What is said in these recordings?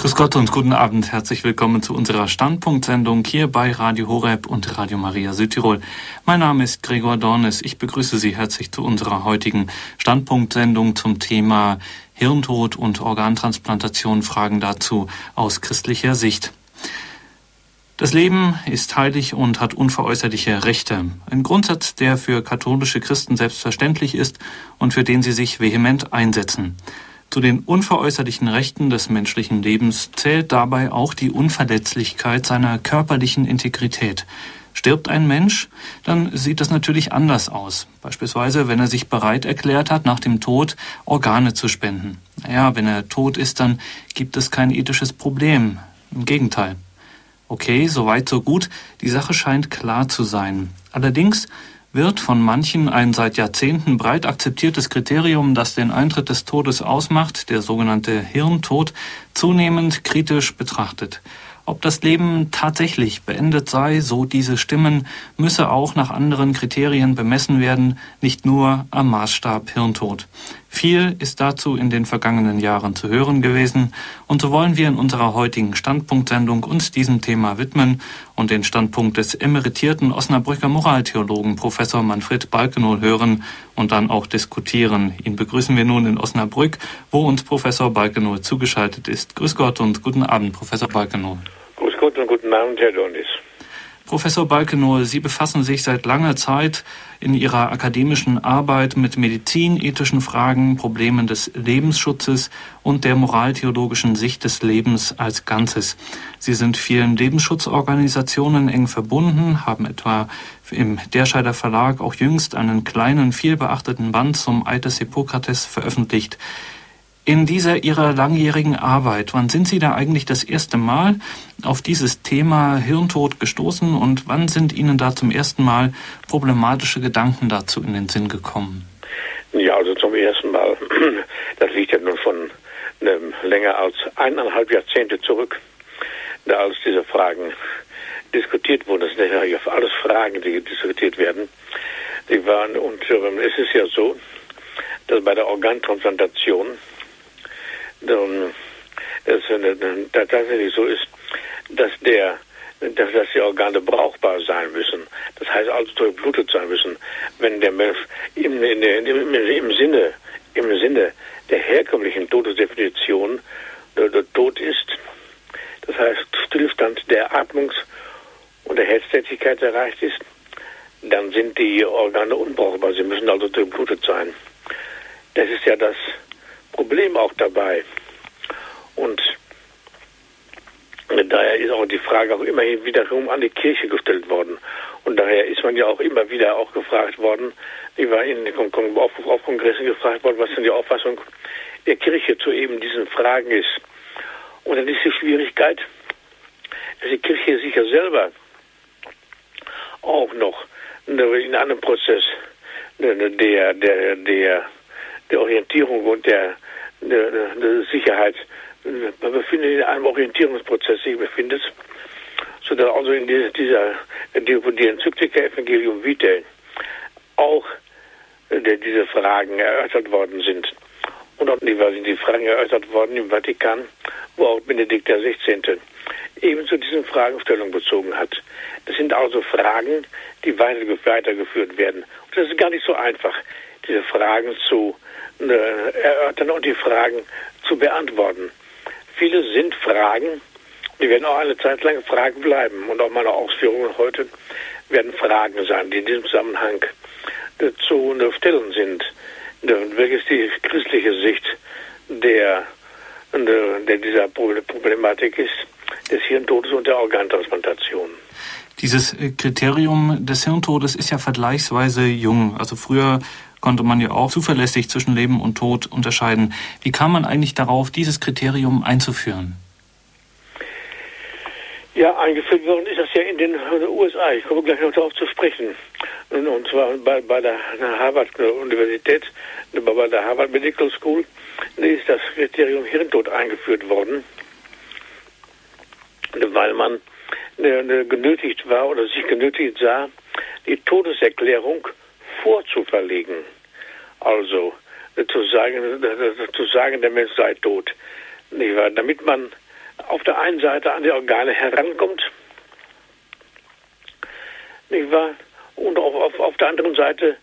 Grüß Gott und guten Abend. Herzlich willkommen zu unserer Standpunktsendung hier bei Radio Horeb und Radio Maria Südtirol. Mein Name ist Gregor Dornes. Ich begrüße Sie herzlich zu unserer heutigen Standpunktsendung zum Thema Hirntod und Organtransplantation. Fragen dazu aus christlicher Sicht. Das Leben ist heilig und hat unveräußerliche Rechte. Ein Grundsatz, der für katholische Christen selbstverständlich ist und für den sie sich vehement einsetzen. Zu den unveräußerlichen Rechten des menschlichen Lebens zählt dabei auch die Unverletzlichkeit seiner körperlichen Integrität. Stirbt ein Mensch, dann sieht das natürlich anders aus. Beispielsweise, wenn er sich bereit erklärt hat, nach dem Tod Organe zu spenden. Naja, wenn er tot ist, dann gibt es kein ethisches Problem. Im Gegenteil. Okay, soweit, so gut. Die Sache scheint klar zu sein. Allerdings wird von manchen ein seit Jahrzehnten breit akzeptiertes Kriterium, das den Eintritt des Todes ausmacht, der sogenannte Hirntod, zunehmend kritisch betrachtet. Ob das Leben tatsächlich beendet sei, so diese Stimmen, müsse auch nach anderen Kriterien bemessen werden, nicht nur am Maßstab Hirntod. Viel ist dazu in den vergangenen Jahren zu hören gewesen, und so wollen wir in unserer heutigen Standpunktsendung uns diesem Thema widmen und den Standpunkt des emeritierten Osnabrücker Moraltheologen Professor Manfred Balkenohl hören und dann auch diskutieren. Ihn begrüßen wir nun in Osnabrück, wo uns Professor Balkenohl zugeschaltet ist. Grüß Gott und guten Abend, Professor Balkenohl. Grüß Gott und guten Abend, Herr Donis. Professor Balkenohl, Sie befassen sich seit langer Zeit in Ihrer akademischen Arbeit mit medizinethischen Fragen, Problemen des Lebensschutzes und der moraltheologischen Sicht des Lebens als Ganzes. Sie sind vielen Lebensschutzorganisationen eng verbunden, haben etwa im Derscheider Verlag auch jüngst einen kleinen, vielbeachteten Band zum Eid des Hippokrates veröffentlicht in dieser Ihrer langjährigen Arbeit? Wann sind Sie da eigentlich das erste Mal auf dieses Thema Hirntod gestoßen und wann sind Ihnen da zum ersten Mal problematische Gedanken dazu in den Sinn gekommen? Ja, also zum ersten Mal, das liegt ja nun schon ähm, länger als eineinhalb Jahrzehnte zurück, da als diese Fragen diskutiert wurden. Das sind ja alles Fragen, die diskutiert werden. Die waren, und es ist ja so, dass bei der Organtransplantation tatsächlich so ist, dass der dass, die Organe brauchbar sein müssen. Das heißt also durchblutet sein müssen. Wenn der Mensch im, in, im, im, Sinne, im Sinne der herkömmlichen Todesdefinition der, der tot ist, das heißt Stillstand der Atmungs- und der Herztätigkeit erreicht ist, dann sind die Organe unbrauchbar. Sie müssen also durchblutet sein. Das ist ja das Problem auch dabei. Und daher ist auch die Frage auch immerhin wiederum an die Kirche gestellt worden. Und daher ist man ja auch immer wieder auch gefragt worden, ich war in auf, auf Kongressen gefragt worden, was denn die Auffassung der Kirche zu eben diesen Fragen ist. Und dann ist die Schwierigkeit, dass die Kirche sich ja selber auch noch in einem Prozess der, der, der, der Orientierung und der der, der Sicherheit. Man befindet sich in einem Orientierungsprozess, sich befindet, sodass also in dieser, dieser die, Enzyklika Evangelium Vitae auch äh, die, diese Fragen erörtert worden sind. Und auch die, die Fragen erörtert worden im Vatikan, wo auch Benedikt XVI. eben zu diesen Fragestellungen bezogen hat. Das sind also Fragen, die weitergeführt werden. Und das ist gar nicht so einfach, diese Fragen zu äh, erörtern und die Fragen zu beantworten. Viele sind Fragen, die werden auch eine Zeit lang Fragen bleiben. Und auch meine Ausführungen heute werden Fragen sein, die in diesem Zusammenhang zu stellen sind. Welches die christliche Sicht der, der dieser Problematik ist, des Hirntodes und der Organtransplantation. Dieses äh, Kriterium des Hirntodes ist ja vergleichsweise jung. Also früher konnte man ja auch zuverlässig zwischen Leben und Tod unterscheiden. Wie kam man eigentlich darauf, dieses Kriterium einzuführen? Ja, eingeführt worden ist das ja in den USA. Ich komme gleich noch darauf zu sprechen. Und zwar bei, bei der Harvard-Universität, bei der Harvard Medical School, ist das Kriterium Hirntod eingeführt worden, weil man genötigt war oder sich genötigt sah, die Todeserklärung vorzuverlegen. Also zu sagen, zu sagen, der Mensch sei tot. Damit man auf der einen Seite an die Organe herankommt, nicht wahr? Und auf, auf, auf der anderen Seite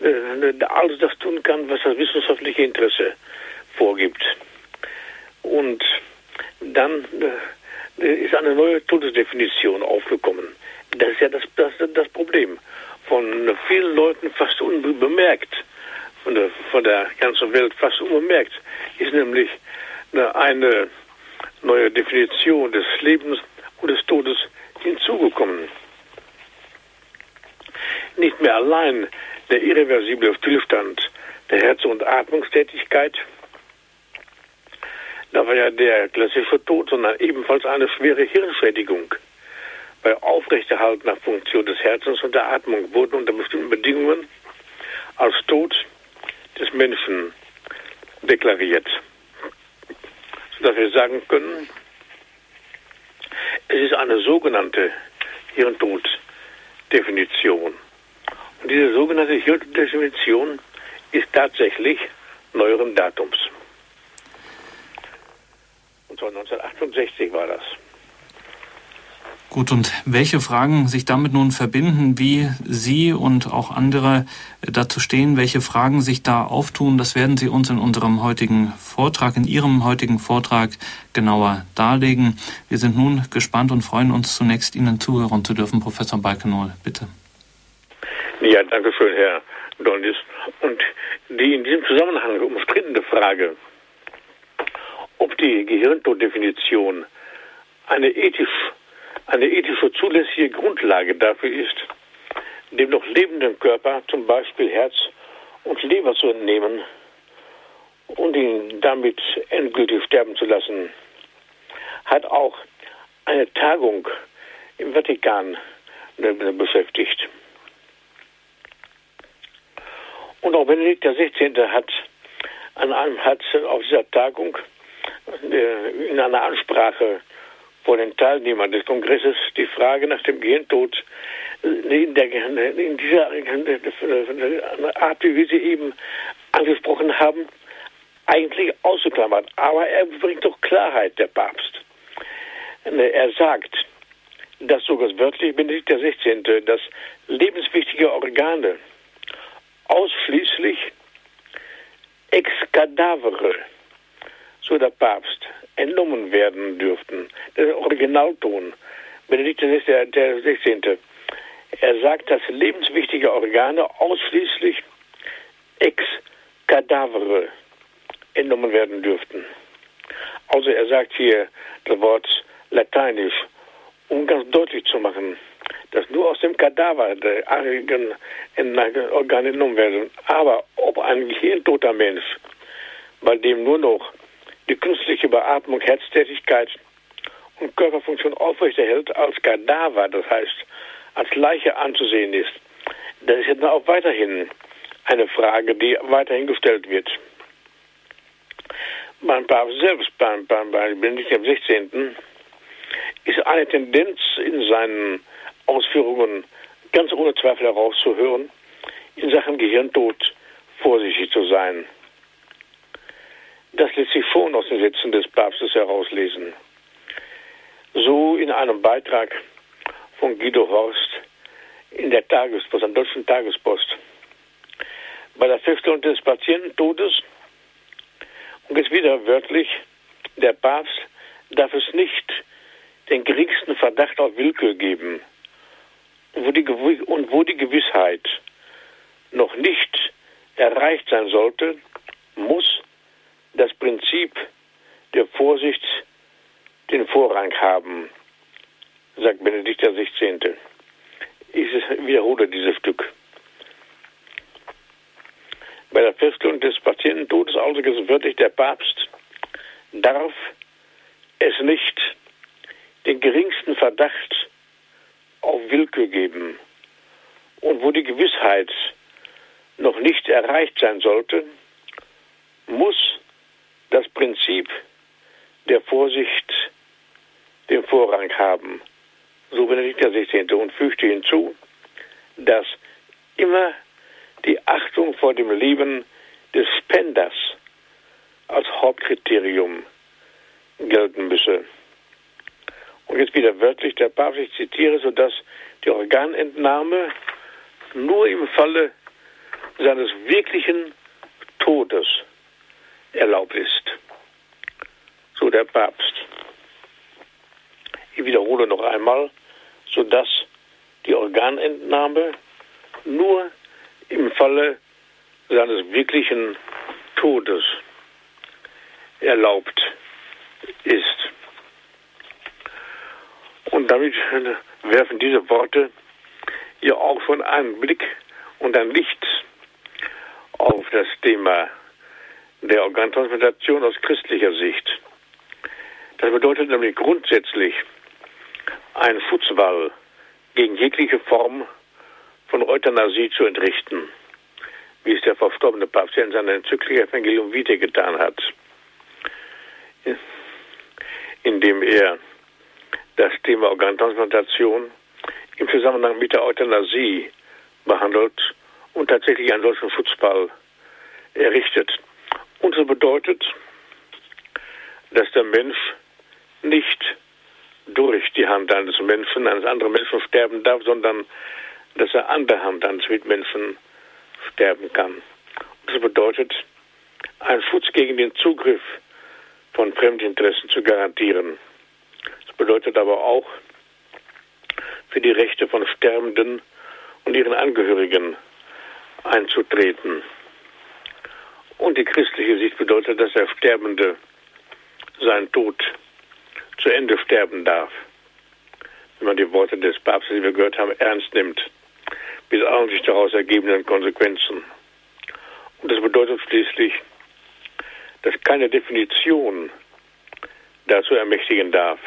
äh, alles das tun kann, was das wissenschaftliche Interesse vorgibt. Und dann äh, ist eine neue Todesdefinition aufgekommen. Das ist ja das, das, das Problem. Von vielen Leuten fast unbemerkt, von der, von der ganzen Welt fast unbemerkt, ist nämlich eine neue Definition des Lebens und des Todes hinzugekommen. Nicht mehr allein der irreversible Stillstand der Herz- und Atmungstätigkeit, da war ja der klassische Tod, sondern ebenfalls eine schwere Hirnschädigung. Bei aufrechterhaltener Funktion des Herzens und der Atmung wurden unter bestimmten Bedingungen als Tod des Menschen deklariert. Sodass wir sagen können, es ist eine sogenannte Hirntoddefinition. Und diese sogenannte Hirntoddefinition ist tatsächlich neueren Datums. Und zwar 1968 war das. Gut, und welche Fragen sich damit nun verbinden, wie Sie und auch andere dazu stehen, welche Fragen sich da auftun, das werden Sie uns in unserem heutigen Vortrag, in Ihrem heutigen Vortrag genauer darlegen. Wir sind nun gespannt und freuen uns zunächst Ihnen zuhören zu dürfen. Professor Balkenol, bitte. Ja, danke schön, Herr Dondis. Und die in diesem Zusammenhang umstrittene Frage, ob die Gehirntoddefinition eine ethisch eine ethische zulässige Grundlage dafür ist, dem noch lebenden Körper zum Beispiel Herz und Leber zu entnehmen und ihn damit endgültig sterben zu lassen, hat auch eine Tagung im Vatikan beschäftigt. Und auch Benedikt XVI. hat an einem hat auf dieser Tagung äh, in einer Ansprache vor den Teilnehmern des Kongresses die Frage nach dem Gentod in, der, in dieser Art, wie wir sie eben angesprochen haben, eigentlich ausgeklammert. Aber er bringt doch Klarheit, der Papst. Er sagt, dass sogar wörtlich Benedikt XVI., dass lebenswichtige Organe ausschließlich ex cadavere, so der Papst, entnommen werden dürften. Der Originalton, Benedikt 16. Er sagt, dass lebenswichtige Organe ausschließlich ex cadavere entnommen werden dürften. Also er sagt hier das Wort lateinisch, um ganz deutlich zu machen, dass nur aus dem Kadaver der Organe entnommen werden. Aber ob ein gehirntoter Mensch, bei dem nur noch die künstliche Beatmung, Herztätigkeit und Körperfunktion aufrechterhält, als Kadaver, das heißt als Leiche anzusehen ist. Das ist jetzt auch weiterhin eine Frage, die weiterhin gestellt wird. Beim Papst selbst, beim, beim, beim Benedikt XVI., ist eine Tendenz in seinen Ausführungen ganz ohne Zweifel herauszuhören, in Sachen Gehirntod vorsichtig zu sein. Das lässt sich schon aus den Sätzen des Papstes herauslesen. So in einem Beitrag von Guido Horst in der Tagespost, der Deutschen Tagespost. Bei der Feststellung des Patiententodes, und jetzt wieder wörtlich, der Papst darf es nicht den geringsten Verdacht auf Willkür geben. Und wo die, und wo die Gewissheit noch nicht erreicht sein sollte, muss das Prinzip der Vorsicht den Vorrang haben, sagt Benedikt XVI. Ich wiederhole dieses Stück. Bei der Feststellung des Patiententodes, also wörtlich der Papst, darf es nicht den geringsten Verdacht auf Willkür geben. Und wo die Gewissheit noch nicht erreicht sein sollte, muss das Prinzip der Vorsicht den Vorrang haben. So Benedikt der 16. und fügte hinzu, dass immer die Achtung vor dem Leben des Spenders als Hauptkriterium gelten müsse. Und jetzt wieder wörtlich der Papst, ich zitiere, sodass die Organentnahme nur im Falle seines wirklichen Todes erlaubt ist. So der Papst. Ich wiederhole noch einmal, sodass die Organentnahme nur im Falle seines wirklichen Todes erlaubt ist. Und damit werfen diese Worte ja auch schon einen Blick und ein Licht auf das Thema der Organtransplantation aus christlicher Sicht. Das bedeutet nämlich grundsätzlich ein Schutzwall gegen jegliche Form von Euthanasie zu entrichten, wie es der verstorbene Papst in seiner Enzyklika Evangelium Vitae getan hat, indem er das Thema Organtransplantation im Zusammenhang mit der Euthanasie behandelt und tatsächlich einen solchen Schutzball errichtet. Und so bedeutet, dass der Mensch nicht durch die Hand eines Menschen, eines anderen Menschen sterben darf, sondern dass er an der Hand eines Mitmenschen sterben kann. Das bedeutet, einen Schutz gegen den Zugriff von Fremdinteressen zu garantieren. Das bedeutet aber auch, für die Rechte von Sterbenden und ihren Angehörigen einzutreten. Und die christliche Sicht bedeutet, dass der Sterbende seinen Tod zu Ende sterben darf. Wenn man die Worte des Papstes, die wir gehört haben, ernst nimmt, mit allen sich daraus ergebenden Konsequenzen. Und das bedeutet schließlich, dass keine Definition dazu ermächtigen darf,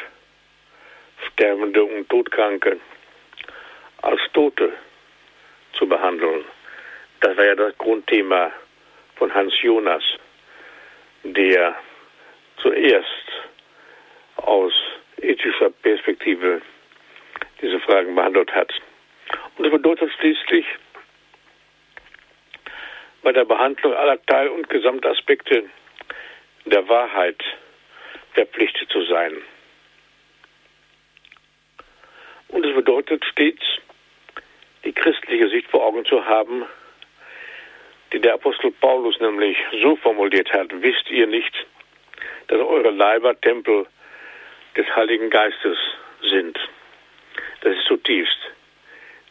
Sterbende und Todkranke als Tote zu behandeln. Das war ja das Grundthema von Hans Jonas, der zuerst aus ethischer Perspektive diese Fragen behandelt hat. Und das bedeutet schließlich, bei der Behandlung aller Teil- und Gesamtaspekte der Wahrheit verpflichtet zu sein. Und es bedeutet stets, die christliche Sicht vor Augen zu haben, die der Apostel Paulus nämlich so formuliert hat, wisst ihr nicht, dass eure Leiber Tempel des Heiligen Geistes sind. Das ist zutiefst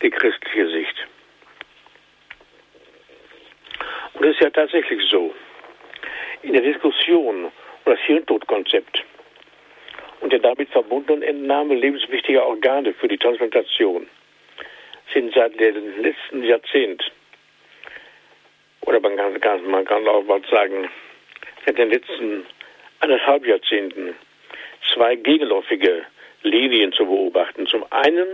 die christliche Sicht. Und es ist ja tatsächlich so, in der Diskussion um das Hirntodkonzept und der damit verbundenen Entnahme lebenswichtiger Organe für die Transplantation sind seit dem letzten Jahrzehnt, oder man kann, man kann auch mal sagen, seit den letzten anderthalb Jahrzehnten zwei gegenläufige Linien zu beobachten. Zum einen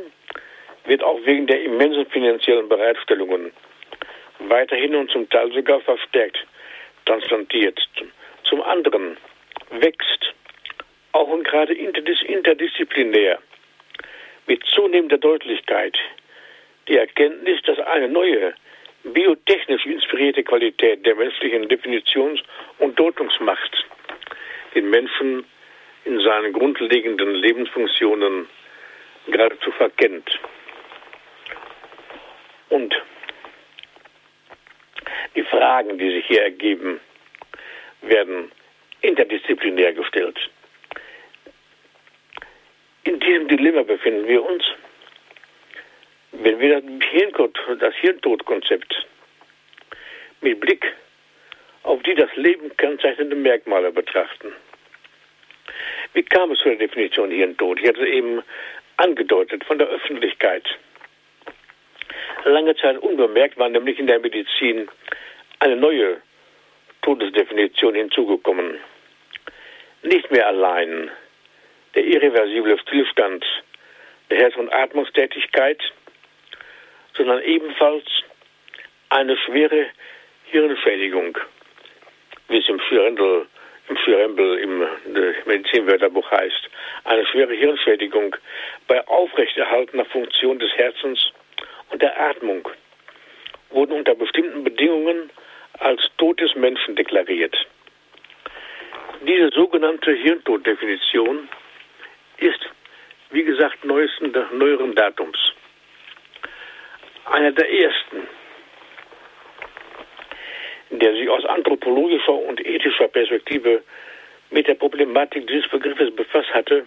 wird auch wegen der immensen finanziellen Bereitstellungen weiterhin und zum Teil sogar verstärkt transplantiert. Zum anderen wächst auch und gerade interdisziplinär mit zunehmender Deutlichkeit die Erkenntnis, dass eine neue biotechnisch inspirierte Qualität der menschlichen Definitions- und Deutungsmacht den Menschen in seinen grundlegenden Lebensfunktionen geradezu verkennt. Und die Fragen, die sich hier ergeben, werden interdisziplinär gestellt. In diesem Dilemma befinden wir uns, wenn wir das Hirntodkonzept mit Blick auf die das Leben kennzeichnenden Merkmale betrachten. Wie kam es zu der Definition Hirntod? Ich hatte es eben angedeutet von der Öffentlichkeit. Lange Zeit unbemerkt war nämlich in der Medizin eine neue Todesdefinition hinzugekommen. Nicht mehr allein der irreversible Stillstand der Herz- und Atmungstätigkeit, sondern ebenfalls eine schwere Hirnschädigung, wie es im Schürendel im Schürembel im Medizinwörterbuch heißt, eine schwere Hirnschädigung bei aufrechterhaltener Funktion des Herzens und der Atmung wurden unter bestimmten Bedingungen als Tod des Menschen deklariert. Diese sogenannte Hirntoddefinition ist wie gesagt, neuesten, neueren Datums. Einer der ersten, der sich aus anthropologischer und ethischer Perspektive mit der Problematik dieses Begriffes befasst hatte,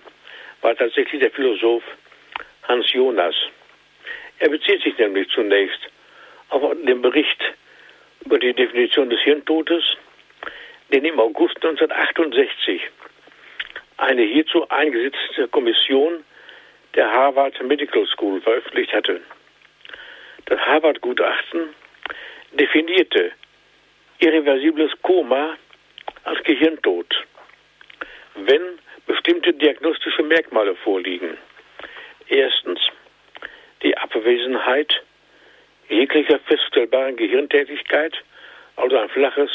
war tatsächlich der Philosoph Hans Jonas. Er bezieht sich nämlich zunächst auf den Bericht über die Definition des Hirntodes, den im August 1968 eine hierzu eingesetzte Kommission der Harvard Medical School veröffentlicht hatte. Das Harvard-Gutachten definierte irreversibles Koma als Gehirntod, wenn bestimmte diagnostische Merkmale vorliegen. Erstens die Abwesenheit jeglicher feststellbaren Gehirntätigkeit, also ein flaches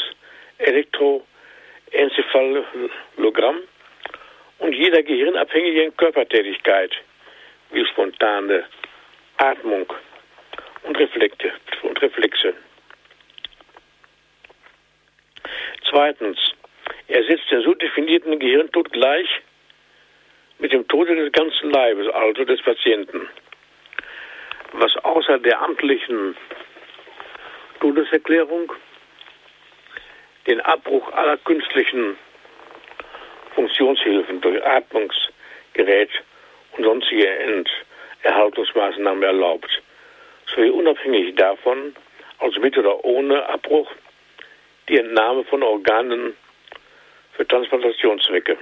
Elektroenzephalogramm und jeder gehirnabhängigen Körpertätigkeit wie spontane Atmung und, Reflekte, und Reflexe. Zweitens, er setzt den so definierten Gehirntod gleich mit dem Tode des ganzen Leibes, also des Patienten. Was außer der amtlichen Todeserklärung den Abbruch aller künstlichen Funktionshilfen durch Atmungsgerät und sonstige Erhaltungsmaßnahmen erlaubt, sowie unabhängig davon, also mit oder ohne Abbruch, die Entnahme von Organen für Transplantationszwecke.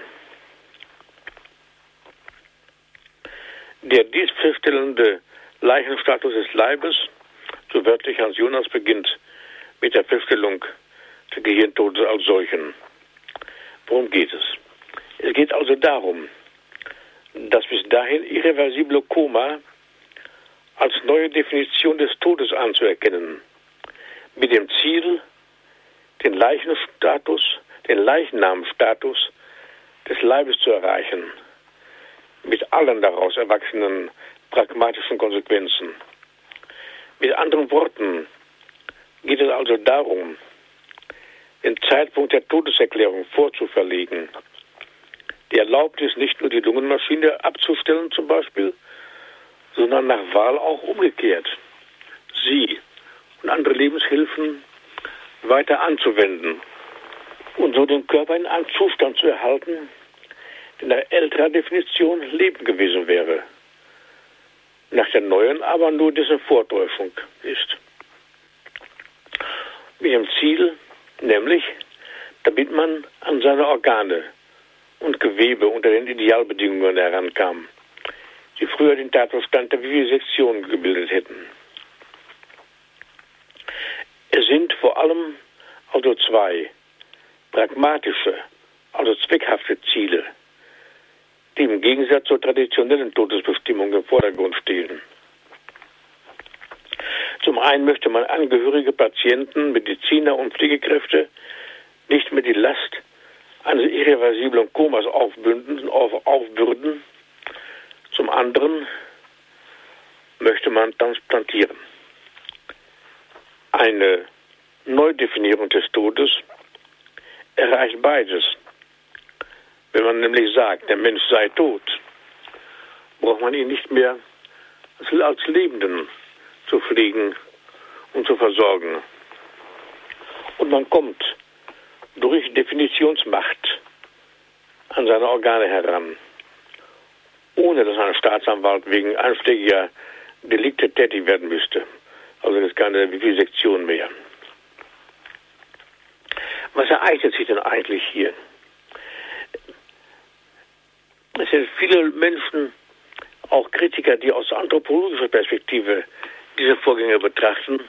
Der dies feststellende Leichenstatus des Leibes, so wörtlich Hans Jonas beginnt mit der Feststellung des Gehirntodes als solchen. Worum geht es? Es geht also darum, das bis dahin irreversible Koma als neue Definition des Todes anzuerkennen, mit dem Ziel, den Leichenstatus, den Leichennamenstatus des Leibes zu erreichen, mit allen daraus erwachsenen pragmatischen Konsequenzen. Mit anderen Worten geht es also darum, den Zeitpunkt der Todeserklärung vorzuverlegen. Die Erlaubnis, nicht nur die Lungenmaschine abzustellen zum Beispiel, sondern nach Wahl auch umgekehrt, sie und andere Lebenshilfen weiter anzuwenden und so den Körper in einen Zustand zu erhalten, der nach älterer Definition Leben gewesen wäre, nach der neuen aber nur dessen Vortäuschung ist. Mit dem Ziel, nämlich, damit man an seine Organe und Gewebe unter den Idealbedingungen herankam, die früher den Tatbestand der Vivisektion gebildet hätten. Es sind vor allem also zwei pragmatische, also zweckhafte Ziele, die im Gegensatz zur traditionellen Todesbestimmung im Vordergrund stehen. Zum einen möchte man Angehörige, Patienten, Mediziner und Pflegekräfte nicht mehr die Last eines irreversiblen Komas aufbünden, auf, aufbürden. Zum anderen möchte man transplantieren. Eine Neudefinierung des Todes erreicht beides. Wenn man nämlich sagt, der Mensch sei tot, braucht man ihn nicht mehr als Lebenden zu pflegen und zu versorgen. Und man kommt durch Definitionsmacht an seine Organe heran, ohne dass ein Staatsanwalt wegen einschlägiger Delikte tätig werden müsste. Also das ist keine Vivisektion mehr. Was ereignet sich denn eigentlich hier? Es sind viele Menschen, auch Kritiker, die aus anthropologischer Perspektive diese Vorgänge betrachten,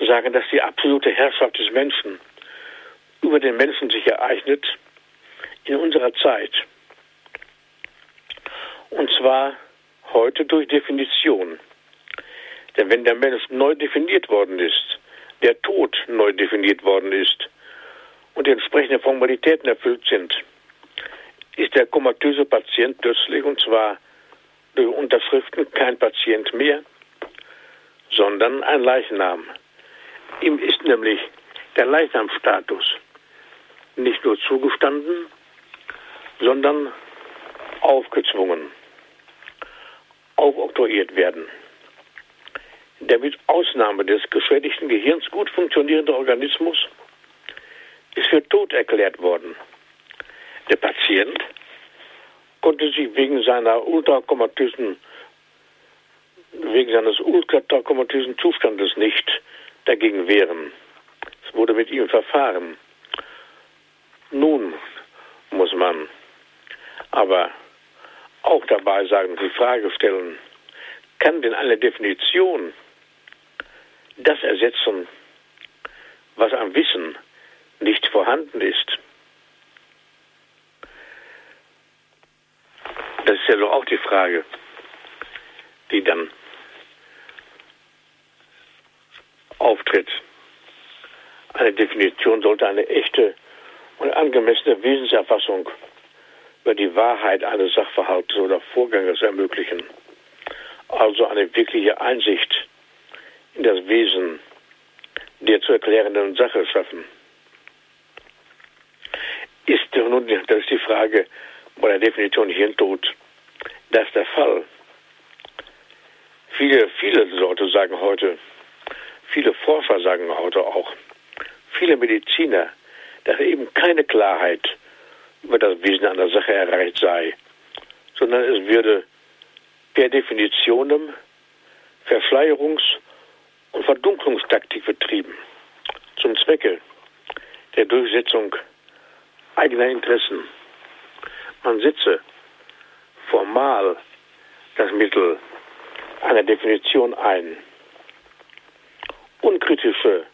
sagen, dass die absolute Herrschaft des Menschen über den Menschen sich ereignet in unserer Zeit. Und zwar heute durch Definition. Denn wenn der Mensch neu definiert worden ist, der Tod neu definiert worden ist und die entsprechenden Formalitäten erfüllt sind, ist der komatöse Patient plötzlich, und zwar durch Unterschriften, kein Patient mehr, sondern ein Leichnam. Ihm ist nämlich der Leichnamstatus nicht nur zugestanden, sondern aufgezwungen. Aufoktroyiert werden. Der mit Ausnahme des geschädigten Gehirns gut funktionierende Organismus ist für tot erklärt worden. Der Patient konnte sich wegen seiner ultrakomatösen wegen seines ultrakomatösen Zustandes nicht dagegen wehren. Es wurde mit ihm verfahren. Nun muss man aber auch dabei sagen, die Frage stellen, kann denn eine Definition das ersetzen, was am Wissen nicht vorhanden ist? Das ist ja doch auch die Frage, die dann auftritt. Eine Definition sollte eine echte und angemessene Wesenserfassung über die Wahrheit eines Sachverhalts oder Vorganges ermöglichen. Also eine wirkliche Einsicht in das Wesen der zu erklärenden Sache schaffen. Ist nun, das ist die Frage bei der Definition Hirntod, das der Fall? Viele, viele Leute sagen heute, viele Forscher sagen heute auch, viele Mediziner, dass eben keine Klarheit über das Wesen einer Sache erreicht sei, sondern es würde per Definitionem Verschleierungs- und Verdunklungstaktik betrieben, zum Zwecke der Durchsetzung eigener Interessen. Man setze formal das Mittel einer Definition ein. Unkritische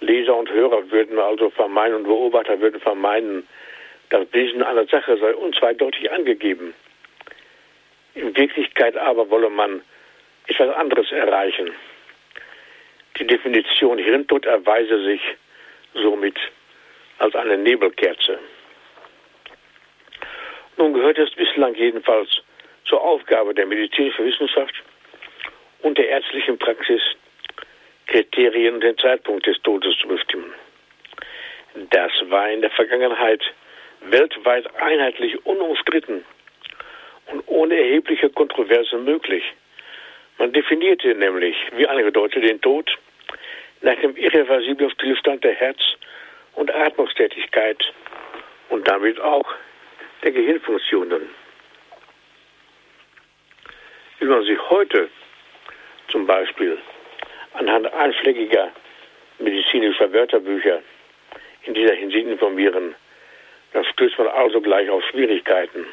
Leser und Hörer würden also vermeiden und Beobachter würden vermeiden, das Wesen einer Sache sei unzweideutig angegeben. In Wirklichkeit aber wolle man etwas anderes erreichen. Die Definition Hirntod erweise sich somit als eine Nebelkerze. Nun gehört es bislang jedenfalls zur Aufgabe der medizinischen Wissenschaft und der ärztlichen Praxis, Kriterien und den Zeitpunkt des Todes zu bestimmen. Das war in der Vergangenheit weltweit einheitlich unumstritten und ohne erhebliche Kontroverse möglich. Man definierte nämlich, wie angedeutet, den Tod nach dem irreversiblen Stillstand der Herz- und Atmungstätigkeit und damit auch der Gehirnfunktionen. Wie man sich heute zum Beispiel anhand einschlägiger medizinischer Wörterbücher in dieser Hinsicht informieren, dann stößt man also gleich auf Schwierigkeiten.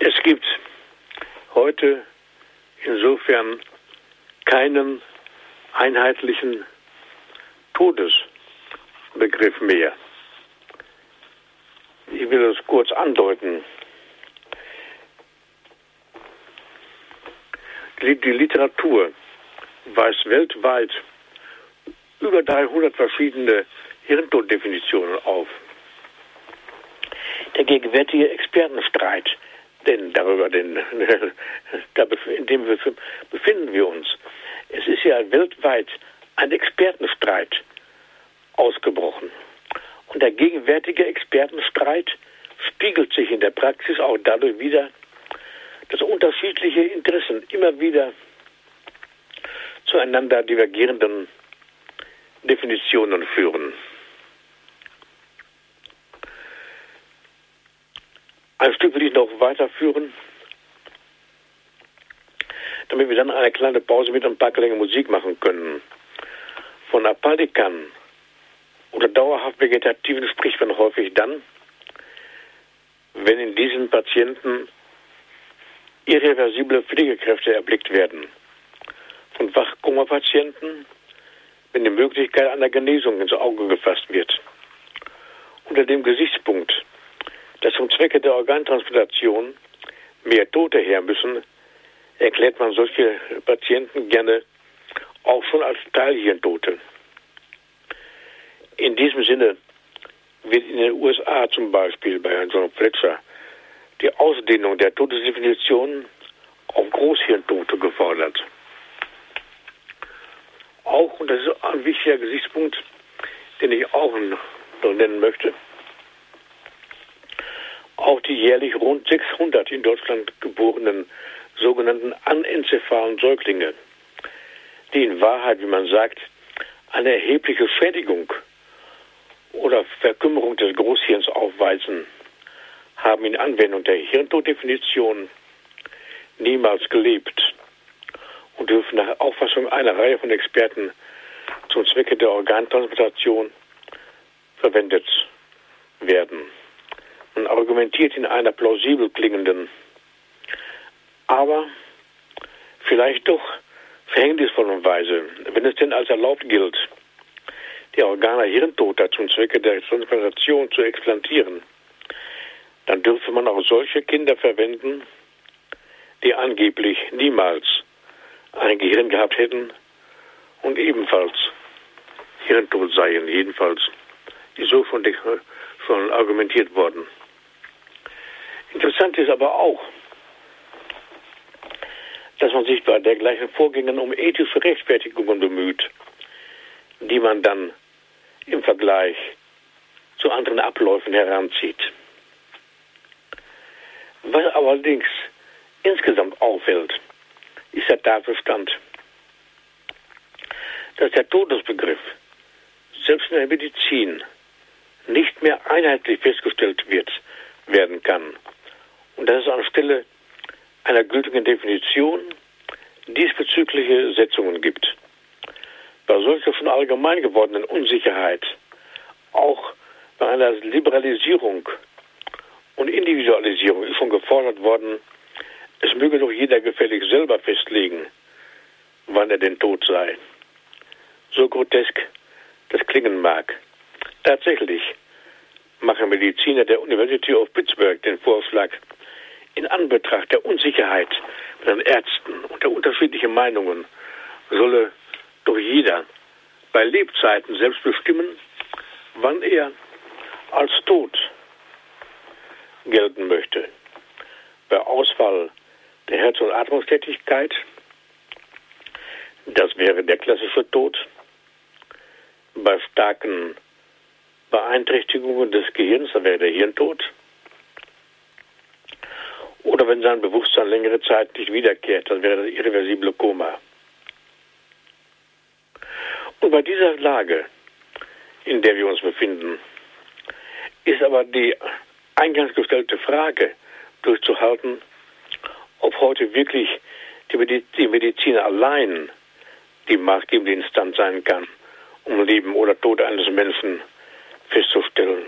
Es gibt heute insofern keinen einheitlichen Todesbegriff mehr. Ich will es kurz andeuten. Die Literatur weist weltweit über 300 verschiedene Hirntoddefinitionen auf. Der gegenwärtige Expertenstreit, denn darüber, denn, in dem befinden wir uns, es ist ja weltweit ein Expertenstreit ausgebrochen. Und der gegenwärtige Expertenstreit spiegelt sich in der Praxis auch dadurch wieder, dass unterschiedliche Interessen immer wieder zueinander divergierenden Definitionen führen. Ein Stück will ich noch weiterführen, damit wir dann eine kleine Pause mit ein paar Klänge Musik machen können. Von Apaldikan oder dauerhaft Vegetativen spricht man häufig dann, wenn in diesen Patienten irreversible Pflegekräfte erblickt werden. Von Wachkoma-Patienten, wenn die Möglichkeit einer Genesung ins Auge gefasst wird. Unter dem Gesichtspunkt, dass zum Zwecke der Organtransplantation mehr Tote her müssen, erklärt man solche Patienten gerne auch schon als Teilhirntote. In diesem Sinne wird in den USA zum Beispiel bei Herrn John Fletcher die Ausdehnung der Todesdefinition auf Großhirntote gefordert. Auch, und das ist ein wichtiger Gesichtspunkt, den ich auch noch nennen möchte, auch die jährlich rund 600 in Deutschland geborenen sogenannten anenzephalen Säuglinge, die in Wahrheit, wie man sagt, eine erhebliche Schädigung oder Verkümmerung des Großhirns aufweisen, haben in Anwendung der Hirntoddefinition niemals gelebt und dürfen nach Auffassung einer Reihe von Experten zum Zwecke der Organtransplantation verwendet werden. Man argumentiert in einer plausibel klingenden, aber vielleicht doch verhängnisvollen Weise, wenn es denn als erlaubt gilt, die Organe Hirntoter zum Zwecke der Transplantation zu explantieren, dann dürfe man auch solche Kinder verwenden, die angeblich niemals ein Gehirn gehabt hätten und ebenfalls hirntot seien, jedenfalls ist so von, schon argumentiert worden. Interessant ist aber auch, dass man sich bei dergleichen Vorgängen um ethische Rechtfertigungen bemüht, die man dann im Vergleich zu anderen Abläufen heranzieht. Was allerdings insgesamt auffällt, ist der Tatbestand, dass der Todesbegriff selbst in der Medizin nicht mehr einheitlich festgestellt wird, werden kann. Und dass es anstelle einer gültigen Definition diesbezügliche Setzungen gibt. Bei solcher schon allgemein gewordenen Unsicherheit, auch bei einer Liberalisierung und Individualisierung ist schon gefordert worden, es möge doch jeder gefällig selber festlegen, wann er denn tot sei. So grotesk das klingen mag. Tatsächlich machen Mediziner der University of Pittsburgh den Vorschlag, in Anbetracht der Unsicherheit bei den Ärzten und der unterschiedlichen Meinungen solle doch jeder bei Lebzeiten selbst bestimmen, wann er als tot gelten möchte. Bei Ausfall der Herz- und Atmungstätigkeit, das wäre der klassische Tod, bei starken Beeinträchtigungen des Gehirns, da wäre der Hirntod, oder wenn sein Bewusstsein längere Zeit nicht wiederkehrt, dann wäre das irreversible Koma. Und bei dieser Lage, in der wir uns befinden, ist aber die eingangs gestellte Frage durchzuhalten, ob heute wirklich die Medizin allein die maßgebende Instanz sein kann, um Leben oder Tod eines Menschen festzustellen.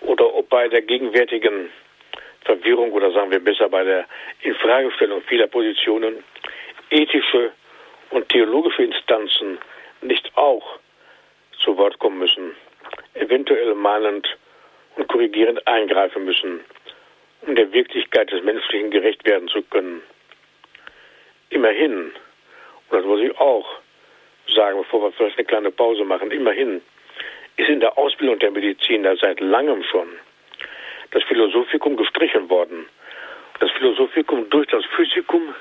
Oder ob bei der gegenwärtigen Verwirrung oder sagen wir besser bei der Infragestellung vieler Positionen ethische und theologische Instanzen nicht auch zu Wort kommen müssen, eventuell mahnend und korrigierend eingreifen müssen, um der Wirklichkeit des Menschlichen gerecht werden zu können. Immerhin, und das muss ich auch sagen, bevor wir vielleicht eine kleine Pause machen, immerhin ist in der Ausbildung der Mediziner seit langem schon das Philosophikum gestrichen worden. Das Philosophikum durch das Physikum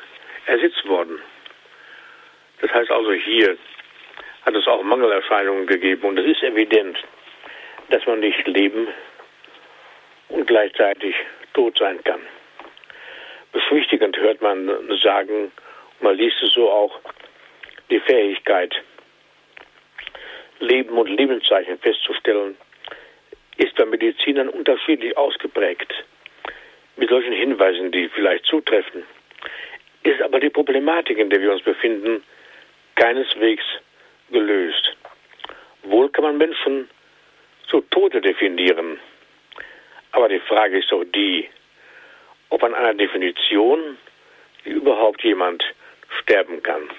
ersetzt worden. Das heißt also hier hat es auch Mangelerscheinungen gegeben und es ist evident, dass man nicht leben und gleichzeitig tot sein kann. Beschwichtigend hört man sagen, man liest es so auch, die Fähigkeit, Leben und Lebenszeichen festzustellen, ist bei Medizinern unterschiedlich ausgeprägt. Mit solchen Hinweisen, die vielleicht zutreffen, ist aber die Problematik, in der wir uns befinden, keineswegs gelöst. Wohl kann man Menschen zu Tode definieren, aber die Frage ist doch die, ob an einer Definition überhaupt jemand sterben kann.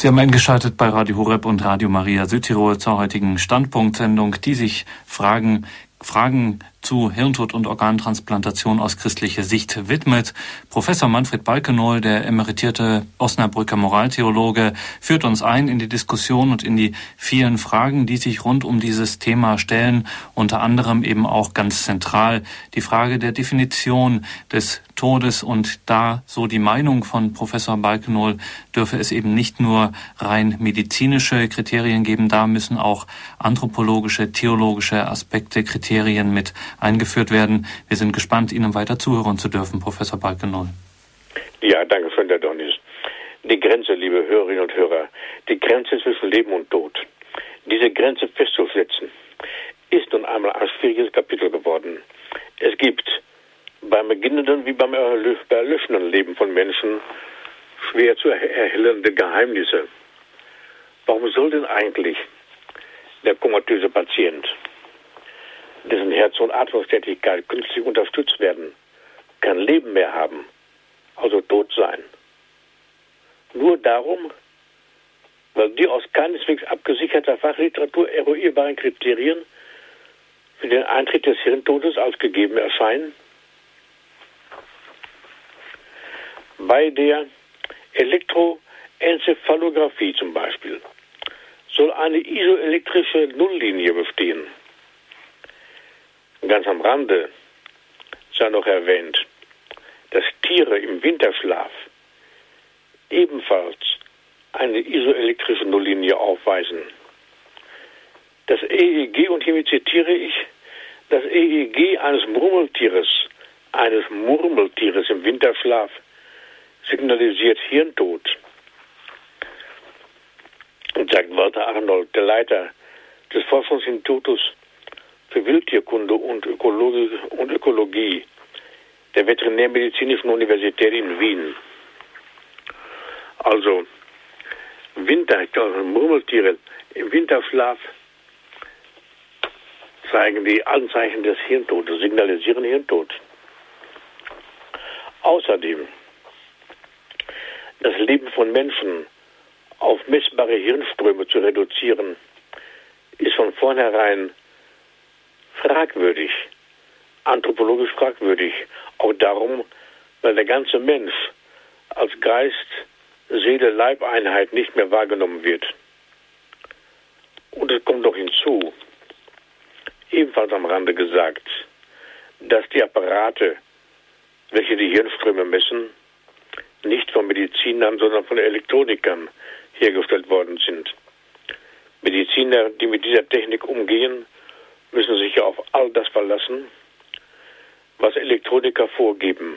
Sie haben eingeschaltet bei Radio Horeb und Radio Maria Südtirol zur heutigen Standpunktsendung, die sich Fragen, Fragen zu Hirntod und Organtransplantation aus christlicher Sicht widmet. Professor Manfred Balkenohl, der emeritierte Osnabrücker Moraltheologe, führt uns ein in die Diskussion und in die vielen Fragen, die sich rund um dieses Thema stellen, unter anderem eben auch ganz zentral die Frage der Definition des Todes und da so die Meinung von Professor Balkenohl dürfe es eben nicht nur rein medizinische Kriterien geben, da müssen auch anthropologische, theologische Aspekte, Kriterien mit eingeführt werden. Wir sind gespannt, Ihnen weiter zuhören zu dürfen, Professor Balkenohl. Ja, danke schön, Herr Donis. Die Grenze, liebe Hörerinnen und Hörer, die Grenze zwischen Leben und Tod, diese Grenze festzusetzen, ist nun einmal ein schwieriges Kapitel geworden. Es gibt beim beginnenden wie beim erlöschenden Leben von Menschen schwer zu erhellende Geheimnisse. Warum soll denn eigentlich der komatöse Patient, dessen Herz- und Atmungstätigkeit künstlich unterstützt werden, kein Leben mehr haben, also tot sein? Nur darum, weil die aus keineswegs abgesicherter Fachliteratur eruierbaren Kriterien für den Eintritt des Hirntodes als gegeben erscheinen? Bei der Elektroenzephalographie zum Beispiel soll eine isoelektrische Nulllinie bestehen. Ganz am Rande sei noch erwähnt, dass Tiere im Winterschlaf ebenfalls eine isoelektrische Nulllinie aufweisen. Das EEG, und hiermit zitiere ich, das EEG eines Murmeltieres, eines Murmeltieres im Winterschlaf signalisiert Hirntod. Und sagt Walter Arnold, der Leiter des Forschungsinstituts für Wildtierkunde und Ökologie, und Ökologie der Veterinärmedizinischen Universität in Wien. Also Winter, Murmeltiere im Winterschlaf zeigen die Anzeichen des Hirntodes, signalisieren Hirntod. Außerdem das Leben von Menschen auf messbare Hirnströme zu reduzieren, ist von vornherein fragwürdig, anthropologisch fragwürdig. Auch darum, weil der ganze Mensch als Geist, Seele, Leibeinheit nicht mehr wahrgenommen wird. Und es kommt noch hinzu, ebenfalls am Rande gesagt, dass die Apparate, welche die Hirnströme messen, nicht von Medizinern, sondern von Elektronikern hergestellt worden sind. Mediziner, die mit dieser Technik umgehen, sich auf all das verlassen, was Elektroniker vorgeben.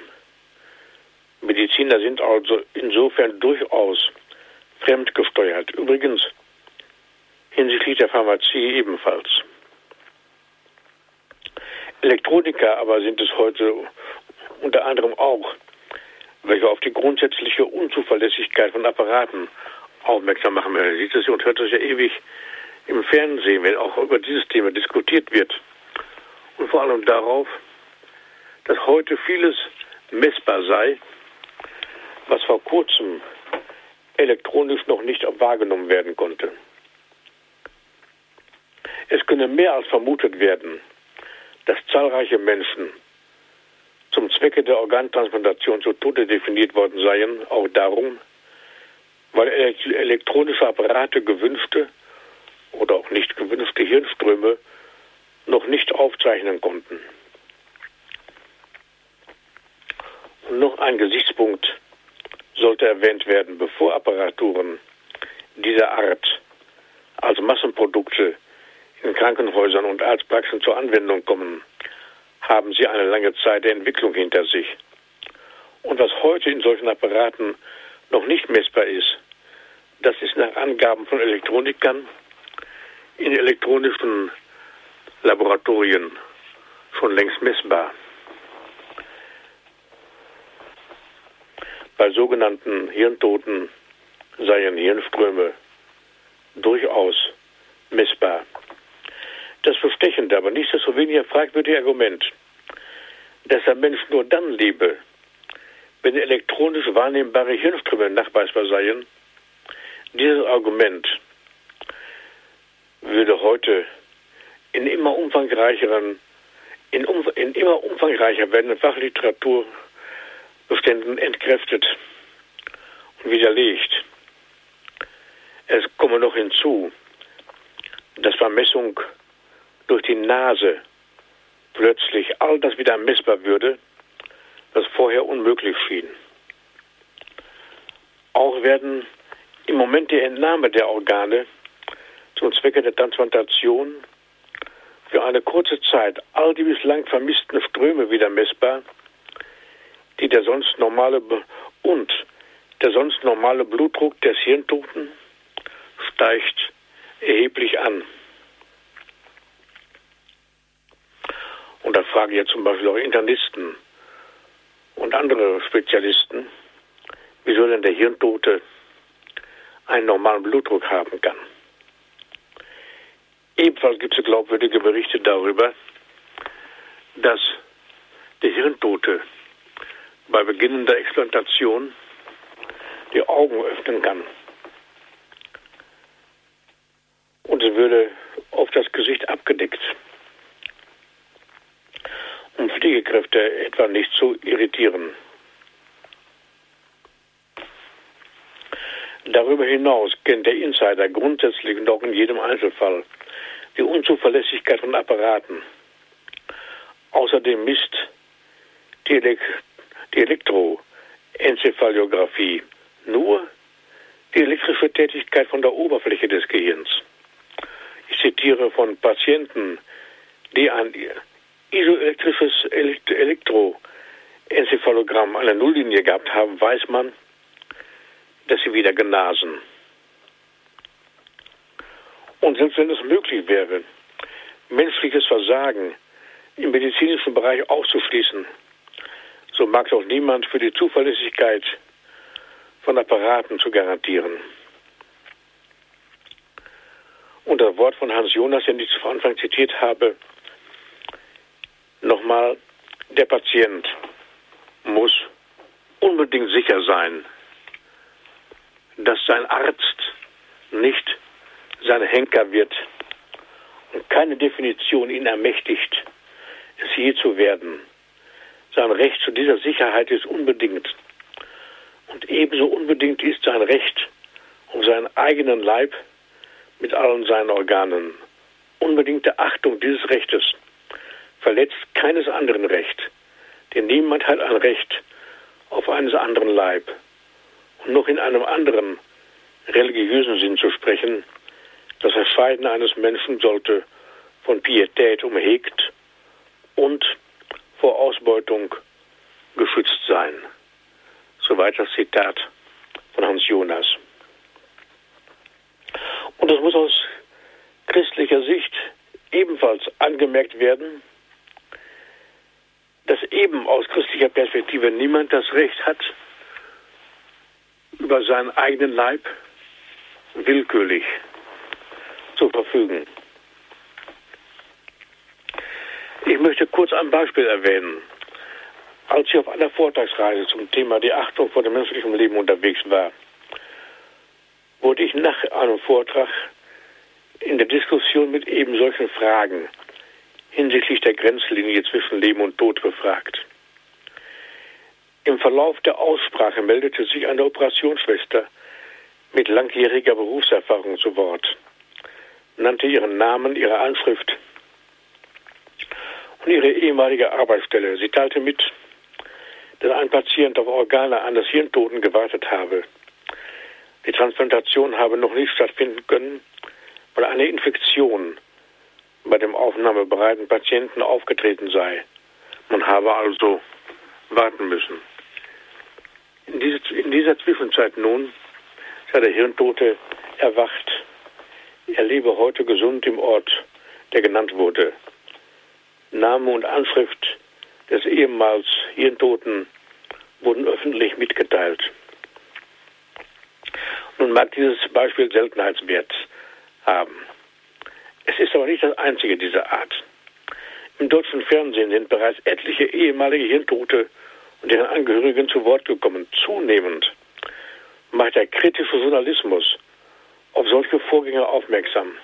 Mediziner sind also insofern durchaus fremdgesteuert. Übrigens hinsichtlich der Pharmazie ebenfalls. Elektroniker aber sind es heute unter anderem auch welche auf die grundsätzliche Unzuverlässigkeit von Apparaten aufmerksam machen. Man sieht es und hört es ja ewig im Fernsehen, wenn auch über dieses Thema diskutiert wird. Und vor allem darauf, dass heute vieles messbar sei, was vor kurzem elektronisch noch nicht wahrgenommen werden konnte. Es könne mehr als vermutet werden, dass zahlreiche Menschen zum Zwecke der Organtransplantation zu Tode definiert worden seien, auch darum, weil elektronische Apparate gewünschte oder auch nicht gewünschte Hirnströme noch nicht aufzeichnen konnten. Und noch ein Gesichtspunkt sollte erwähnt werden, bevor Apparaturen dieser Art als Massenprodukte in Krankenhäusern und Arztpraxen zur Anwendung kommen, haben sie eine lange Zeit der Entwicklung hinter sich. Und was heute in solchen Apparaten noch nicht messbar ist, das ist nach Angaben von Elektronikern in elektronischen Laboratorien schon längst messbar. Bei sogenannten Hirntoten seien Hirnströme durchaus messbar. Das verstechende, aber nichtsdestoweniger fragwürdige Argument, dass der Mensch nur dann lebe, wenn elektronisch wahrnehmbare Hirnströme nachweisbar seien, dieses Argument würde heute in immer umfangreicheren in, um, in immer umfangreicher werdenden Fachliteraturbeständen entkräftet und widerlegt. Es komme noch hinzu, dass Vermessung durch die Nase plötzlich all das wieder messbar würde, was vorher unmöglich schien. Auch werden im Moment der Entnahme der Organe zum Zwecke der Transplantation für eine kurze Zeit all die bislang vermissten Ströme wieder messbar, die der sonst normale Be und der sonst normale Blutdruck des Hirntoten steigt erheblich an. Und da frage ich jetzt zum Beispiel auch Internisten und andere Spezialisten, wieso denn der Hirntote einen normalen Blutdruck haben kann. Ebenfalls gibt es glaubwürdige Berichte darüber, dass der Hirntote bei beginnender Explantation die Augen öffnen kann. Und es würde auf das Gesicht abgedeckt, um Pflegekräfte etwa nicht zu irritieren. Darüber hinaus kennt der Insider grundsätzlich und auch in jedem Einzelfall die Unzuverlässigkeit von Apparaten. Außerdem misst die, Elek die Elektroenzephalographie nur die elektrische Tätigkeit von der Oberfläche des Gehirns. Ich zitiere von Patienten, die ein isoelektrisches Elektroenzephalogramm an der Nulllinie gehabt haben, weiß man, dass sie wieder genasen. Und selbst wenn es möglich wäre, menschliches Versagen im medizinischen Bereich auszuschließen, so mag doch niemand für die Zuverlässigkeit von Apparaten zu garantieren. Und das Wort von Hans Jonas, den ich zu Anfang zitiert habe, nochmal, der Patient muss unbedingt sicher sein, dass sein Arzt nicht sein Henker wird und keine Definition ihn ermächtigt, es je zu werden. Sein Recht zu dieser Sicherheit ist unbedingt. Und ebenso unbedingt ist sein Recht um seinen eigenen Leib mit allen seinen Organen. Unbedingte Achtung dieses Rechtes verletzt keines anderen Recht, denn niemand hat ein Recht auf eines anderen Leib. Und noch in einem anderen religiösen Sinn zu sprechen, das Erscheiden eines Menschen sollte von Pietät umhegt und vor Ausbeutung geschützt sein. Soweit das Zitat von Hans Jonas. Und das muss aus christlicher Sicht ebenfalls angemerkt werden, dass eben aus christlicher Perspektive niemand das Recht hat, über seinen eigenen Leib willkürlich zu verfügen. Ich möchte kurz ein Beispiel erwähnen. Als ich auf einer Vortragsreise zum Thema die Achtung vor dem menschlichen Leben unterwegs war, wurde ich nach einem Vortrag in der Diskussion mit eben solchen Fragen hinsichtlich der Grenzlinie zwischen Leben und Tod befragt. Im Verlauf der Aussprache meldete sich eine Operationsschwester mit langjähriger Berufserfahrung zu Wort, nannte ihren Namen, ihre Anschrift und ihre ehemalige Arbeitsstelle. Sie teilte mit, dass ein Patient auf Organe eines Hirntoten gewartet habe. Die Transplantation habe noch nicht stattfinden können, weil eine Infektion bei dem aufnahmebereiten Patienten aufgetreten sei. Man habe also warten müssen. In, in dieser Zwischenzeit nun sei der Hirntote erwacht. Er lebe heute gesund im Ort, der genannt wurde. Name und Anschrift des ehemals Hirntoten wurden öffentlich mitgeteilt. Nun mag dieses Beispiel Seltenheitswert haben. Es ist aber nicht das einzige dieser Art. Im deutschen Fernsehen sind bereits etliche ehemalige Hirntote und deren Angehörigen zu Wort gekommen. Zunehmend macht der kritische Journalismus auf solche Vorgänge aufmerksam.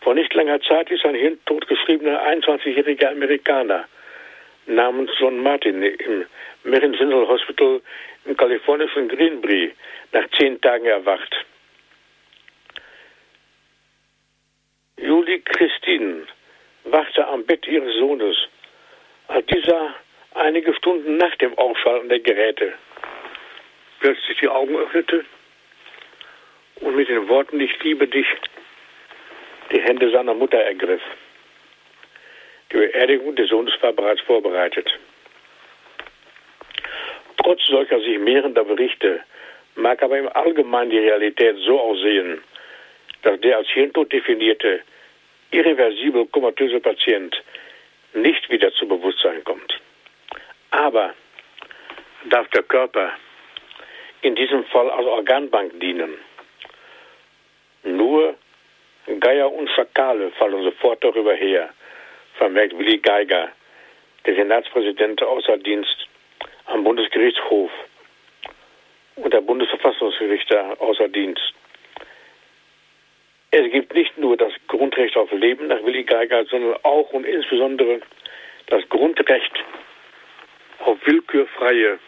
Vor nicht langer Zeit ist ein hirntod geschriebener 21-jähriger Amerikaner namens John Martin im Marin General Hospital im kalifornischen Greenbury nach zehn Tagen erwacht. Julie Christine wachte am Bett ihres Sohnes, als dieser einige Stunden nach dem Ausschalten der Geräte plötzlich die Augen öffnete und mit den Worten Ich liebe dich die Hände seiner Mutter ergriff. Die Beerdigung des Sohnes war bereits vorbereitet. Trotz solcher sich mehrender Berichte mag aber im Allgemeinen die Realität so aussehen, dass der als Hirntod definierte, irreversibel komatöse Patient nicht wieder zu Bewusstsein kommt. Aber darf der Körper in diesem Fall als Organbank dienen. Nur Geier und Schakale fallen sofort darüber her, vermerkt Willi Geiger, der Senatspräsident außer Dienst am Bundesgerichtshof und der Bundesverfassungsrichter außer Dienst. Es gibt nicht nur das Grundrecht auf Leben nach Willi Geiger, sondern auch und insbesondere das Grundrecht auf willkürfreie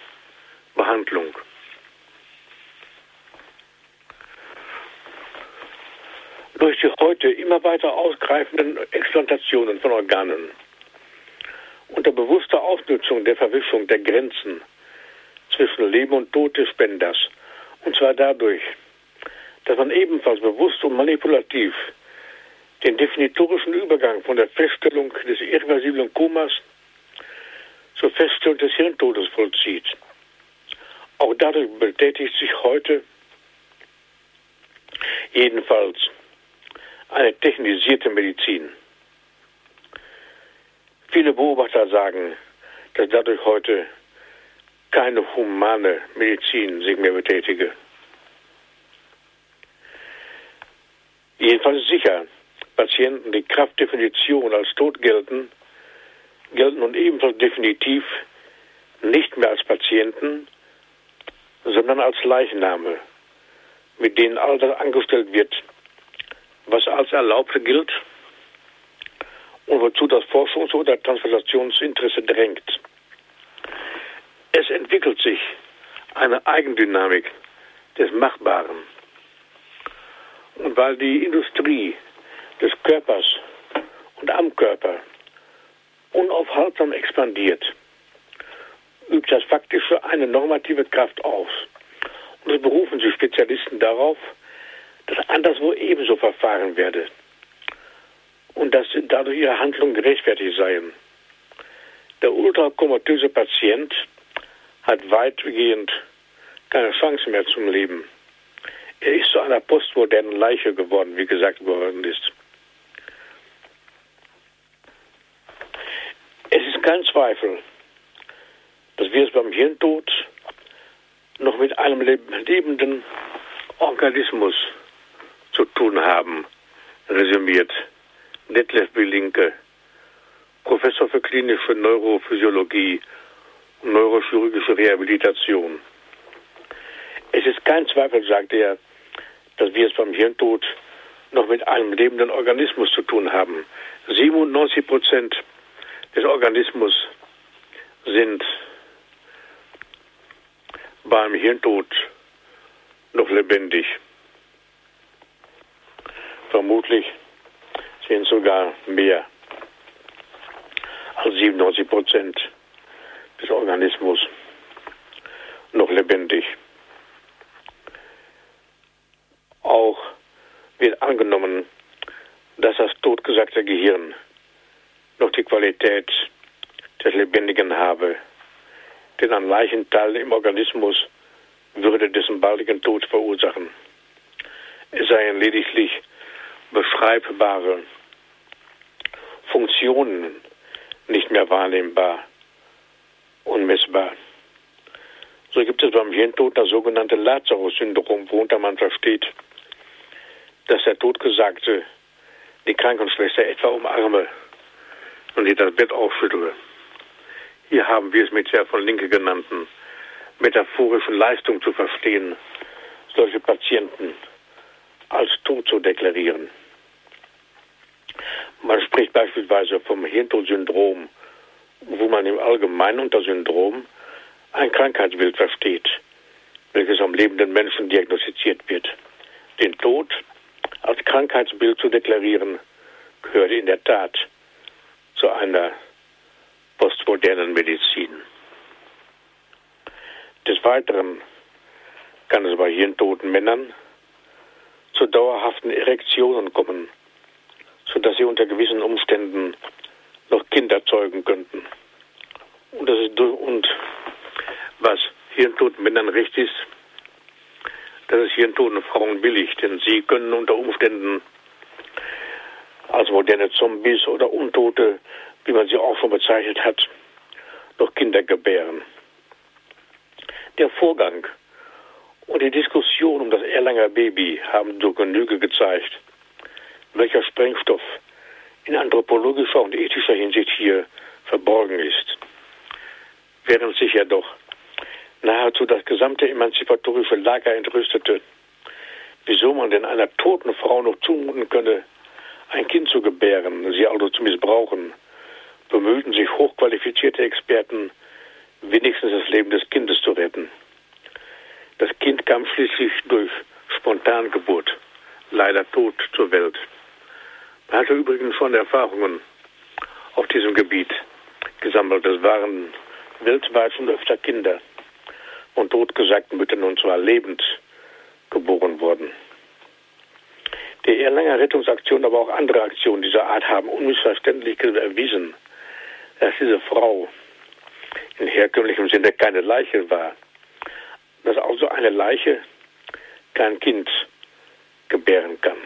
Behandlung. Durch die heute immer weiter ausgreifenden Explantationen von Organen unter bewusster Ausnutzung der Verwischung der Grenzen zwischen Leben und Tod des Spenders, und zwar dadurch, dass man ebenfalls bewusst und manipulativ den definitorischen Übergang von der Feststellung des irreversiblen Komas zur Feststellung des Hirntodes vollzieht. Auch dadurch betätigt sich heute jedenfalls eine technisierte Medizin. Viele Beobachter sagen, dass dadurch heute keine humane Medizin sich mehr betätige. Jedenfalls sicher, Patienten, die Kraftdefinition als tot gelten, gelten nun ebenfalls definitiv nicht mehr als Patienten, sondern als Leichname, mit denen all das angestellt wird, was als erlaubt gilt und wozu das Forschungs- oder Transplantationsinteresse drängt. Es entwickelt sich eine Eigendynamik des Machbaren. Und weil die Industrie des Körpers und am Körper unaufhaltsam expandiert, übt das Faktische eine normative Kraft aus. Und es berufen sich Spezialisten darauf, dass anderswo ebenso verfahren werde und dass dadurch ihre Handlungen gerechtfertigt seien. Der ultrakomatöse Patient hat weitgehend keine Chance mehr zum Leben. Er ist zu einer postmodernen Leiche geworden, wie gesagt worden ist. Es ist kein Zweifel, dass wir es beim Hirntod noch mit einem lebenden Organismus zu tun haben, resümiert Detlef Belinke, Professor für klinische Neurophysiologie und neurochirurgische Rehabilitation. Es ist kein Zweifel, sagt er, dass wir es beim Hirntod noch mit einem lebenden Organismus zu tun haben. 97 Prozent des Organismus sind beim Hirntod noch lebendig. Vermutlich sind sogar mehr als 97 Prozent des Organismus noch lebendig. Auch wird angenommen, dass das totgesagte Gehirn noch die Qualität des Lebendigen habe, denn ein Leichenteil im Organismus würde dessen baldigen Tod verursachen. Es seien lediglich beschreibbare Funktionen nicht mehr wahrnehmbar und messbar. So gibt es beim Hirntod das sogenannte Lazarus-Syndrom, worunter man versteht, dass der Todgesagte die Krankenschwester etwa umarme und ihr das Bett aufschüttle. Hier haben wir es mit der von Linke genannten metaphorischen Leistung zu verstehen, solche Patienten als tot zu deklarieren. Man spricht beispielsweise vom Hirntod-Syndrom, wo man im Allgemeinen unter Syndrom ein Krankheitsbild versteht, welches am lebenden Menschen diagnostiziert wird. Den Tod als Krankheitsbild zu deklarieren, gehört in der Tat zu einer postmodernen Medizin. Des Weiteren kann es bei hirntoten Männern zu dauerhaften Erektionen kommen, sodass sie unter gewissen Umständen noch Kinder zeugen könnten. Und, das ist, und was hirntoten Männern recht ist, dass es hirntoten Frauen billigt, denn sie können unter Umständen als moderne Zombies oder Untote, wie man sie auch schon bezeichnet hat, noch Kinder gebären. Der Vorgang und die Diskussion um das Erlanger Baby haben durch Genüge gezeigt, welcher Sprengstoff in anthropologischer und ethischer Hinsicht hier verborgen ist. Während sich ja doch nahezu das gesamte emanzipatorische Lager entrüstete, wieso man denn einer toten Frau noch zumuten könne, ein Kind zu gebären, sie also zu missbrauchen, bemühten sich hochqualifizierte Experten, wenigstens das Leben des Kindes zu retten. Das Kind kam schließlich durch Spontangeburt, leider tot, zur Welt. Man hatte übrigens schon Erfahrungen auf diesem Gebiet gesammelt. Es waren weltweit schon öfter Kinder und totgesagten Müttern und zwar lebend geboren worden. Die Erlanger Rettungsaktion, aber auch andere Aktionen dieser Art haben unmissverständlich erwiesen, dass diese Frau in herkömmlichem Sinne keine Leiche war, dass also eine Leiche kein Kind gebären kann.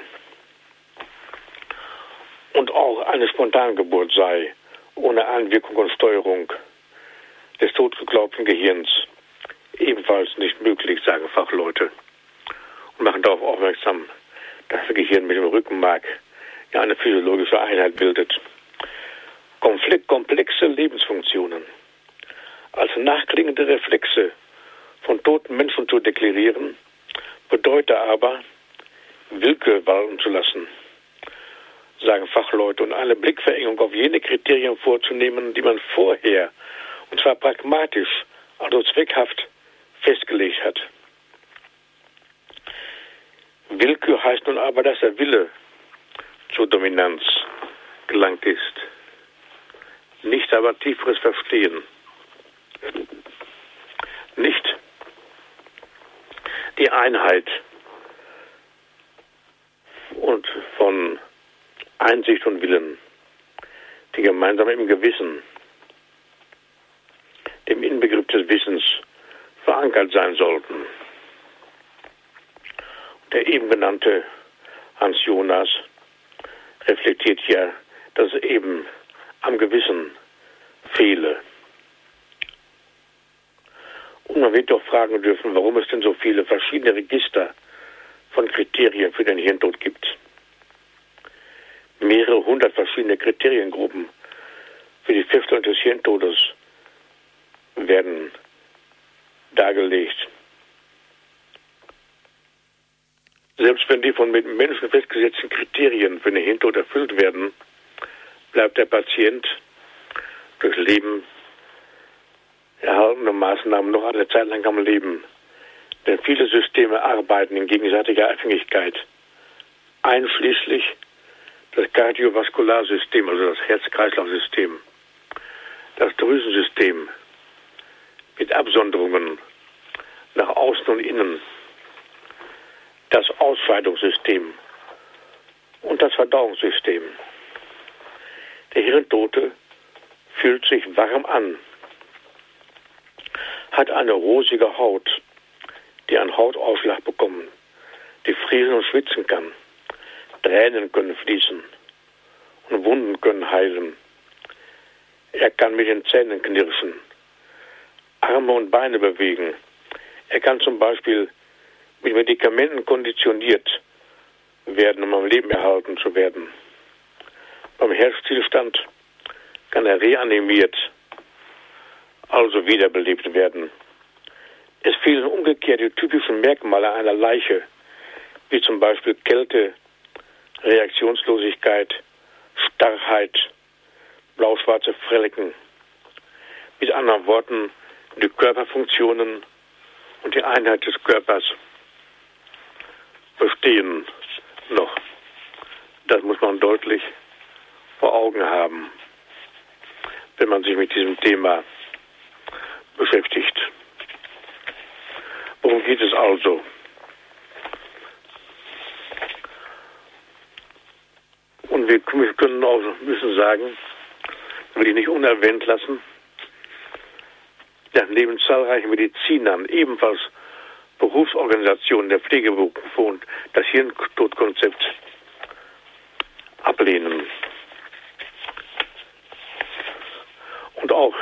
Und auch eine Spontangeburt sei, ohne Einwirkung und Steuerung des totgeglaubten Gehirns, ebenfalls nicht möglich, sagen Fachleute. Und machen darauf aufmerksam, dass das Gehirn mit dem Rückenmark ja eine physiologische Einheit bildet. Komplexe Lebensfunktionen als nachklingende Reflexe von toten Menschen zu deklarieren, bedeutet aber, Willkür walten zu lassen, sagen Fachleute, und eine Blickverengung auf jene Kriterien vorzunehmen, die man vorher, und zwar pragmatisch, also zweckhaft, festgelegt hat. Willkür heißt nun aber, dass der Wille zur Dominanz gelangt ist. Nicht aber tieferes Verstehen. Nicht die Einheit und von Einsicht und Willen, die gemeinsam im Gewissen, dem Inbegriff des Wissens verankert sein sollten. Der eben genannte Hans Jonas reflektiert ja, dass es eben am Gewissen fehle. Und man wird doch fragen dürfen, warum es denn so viele verschiedene Register von Kriterien für den Hirntod gibt. Mehrere hundert verschiedene Kriteriengruppen für die Feststellung des Hirntodes werden dargelegt. Selbst wenn die von Menschen festgesetzten Kriterien für den Hirntod erfüllt werden, bleibt der Patient durch Leben erhaltene Maßnahmen noch eine Zeit lang am Leben. Denn viele Systeme arbeiten in gegenseitiger Abhängigkeit, einschließlich das Kardiovaskular-System, also das Herz-Kreislauf-System, das Drüsensystem mit Absonderungen nach außen und innen, das Ausscheidungssystem und das Verdauungssystem. Der Hirntote fühlt sich warm an hat eine rosige Haut, die einen Hautausschlag bekommen, die frieren und schwitzen kann. Tränen können fließen und Wunden können heilen. Er kann mit den Zähnen knirschen, Arme und Beine bewegen. Er kann zum Beispiel mit Medikamenten konditioniert werden, um am Leben erhalten zu werden. Beim Herzstillstand kann er reanimiert also wiederbelebt werden. Es fehlen umgekehrt die typischen Merkmale einer Leiche, wie zum Beispiel Kälte, Reaktionslosigkeit, Starrheit, blau-schwarze Flecken. Mit anderen Worten, die Körperfunktionen und die Einheit des Körpers bestehen noch. Das muss man deutlich vor Augen haben, wenn man sich mit diesem Thema beschäftigt. Worum geht es also? Und wir können auch müssen sagen, will ich nicht unerwähnt lassen, dass neben zahlreichen Medizinern ebenfalls Berufsorganisationen der Pflegeberufe und das Hirntodkonzept ablehnen. Und auch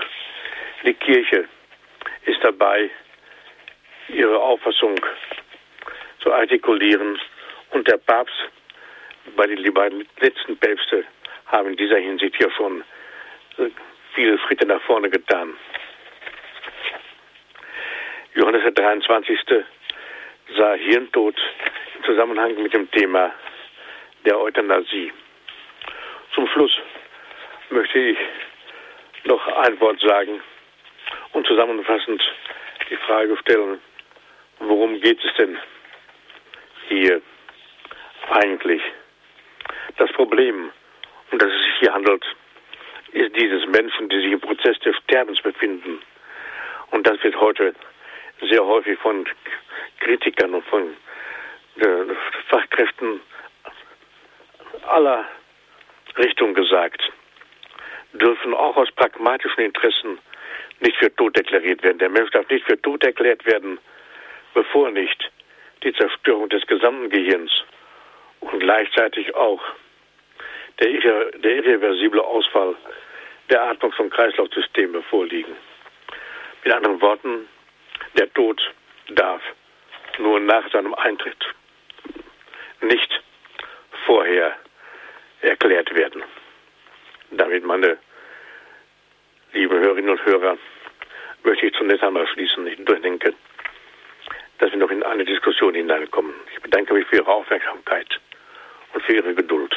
die Kirche ist dabei, ihre Auffassung zu artikulieren. Und der Papst, bei den beiden letzten Päpste, haben in dieser Hinsicht ja schon viele Schritte nach vorne getan. Johannes der 23. sah Hirntod im Zusammenhang mit dem Thema der Euthanasie. Zum Schluss möchte ich noch ein Wort sagen und zusammenfassend die Frage stellen, worum geht es denn hier eigentlich? Das Problem, um das es sich hier handelt, ist dieses Menschen, die sich im Prozess des Sterbens befinden. Und das wird heute sehr häufig von Kritikern und von äh, Fachkräften aller Richtungen gesagt, dürfen auch aus pragmatischen Interessen nicht für tot deklariert werden. Der Mensch darf nicht für tot erklärt werden, bevor nicht die Zerstörung des gesamten Gehirns und gleichzeitig auch der, der irreversible Ausfall der Atmungs- und Kreislaufsysteme vorliegen. Mit anderen Worten, der Tod darf nur nach seinem Eintritt, nicht vorher erklärt werden. Damit, meine lieben Hörerinnen und Hörer, möchte ich zunächst einmal schließen. Ich denke, dass wir noch in eine Diskussion hineinkommen. Ich bedanke mich für Ihre Aufmerksamkeit und für Ihre Geduld.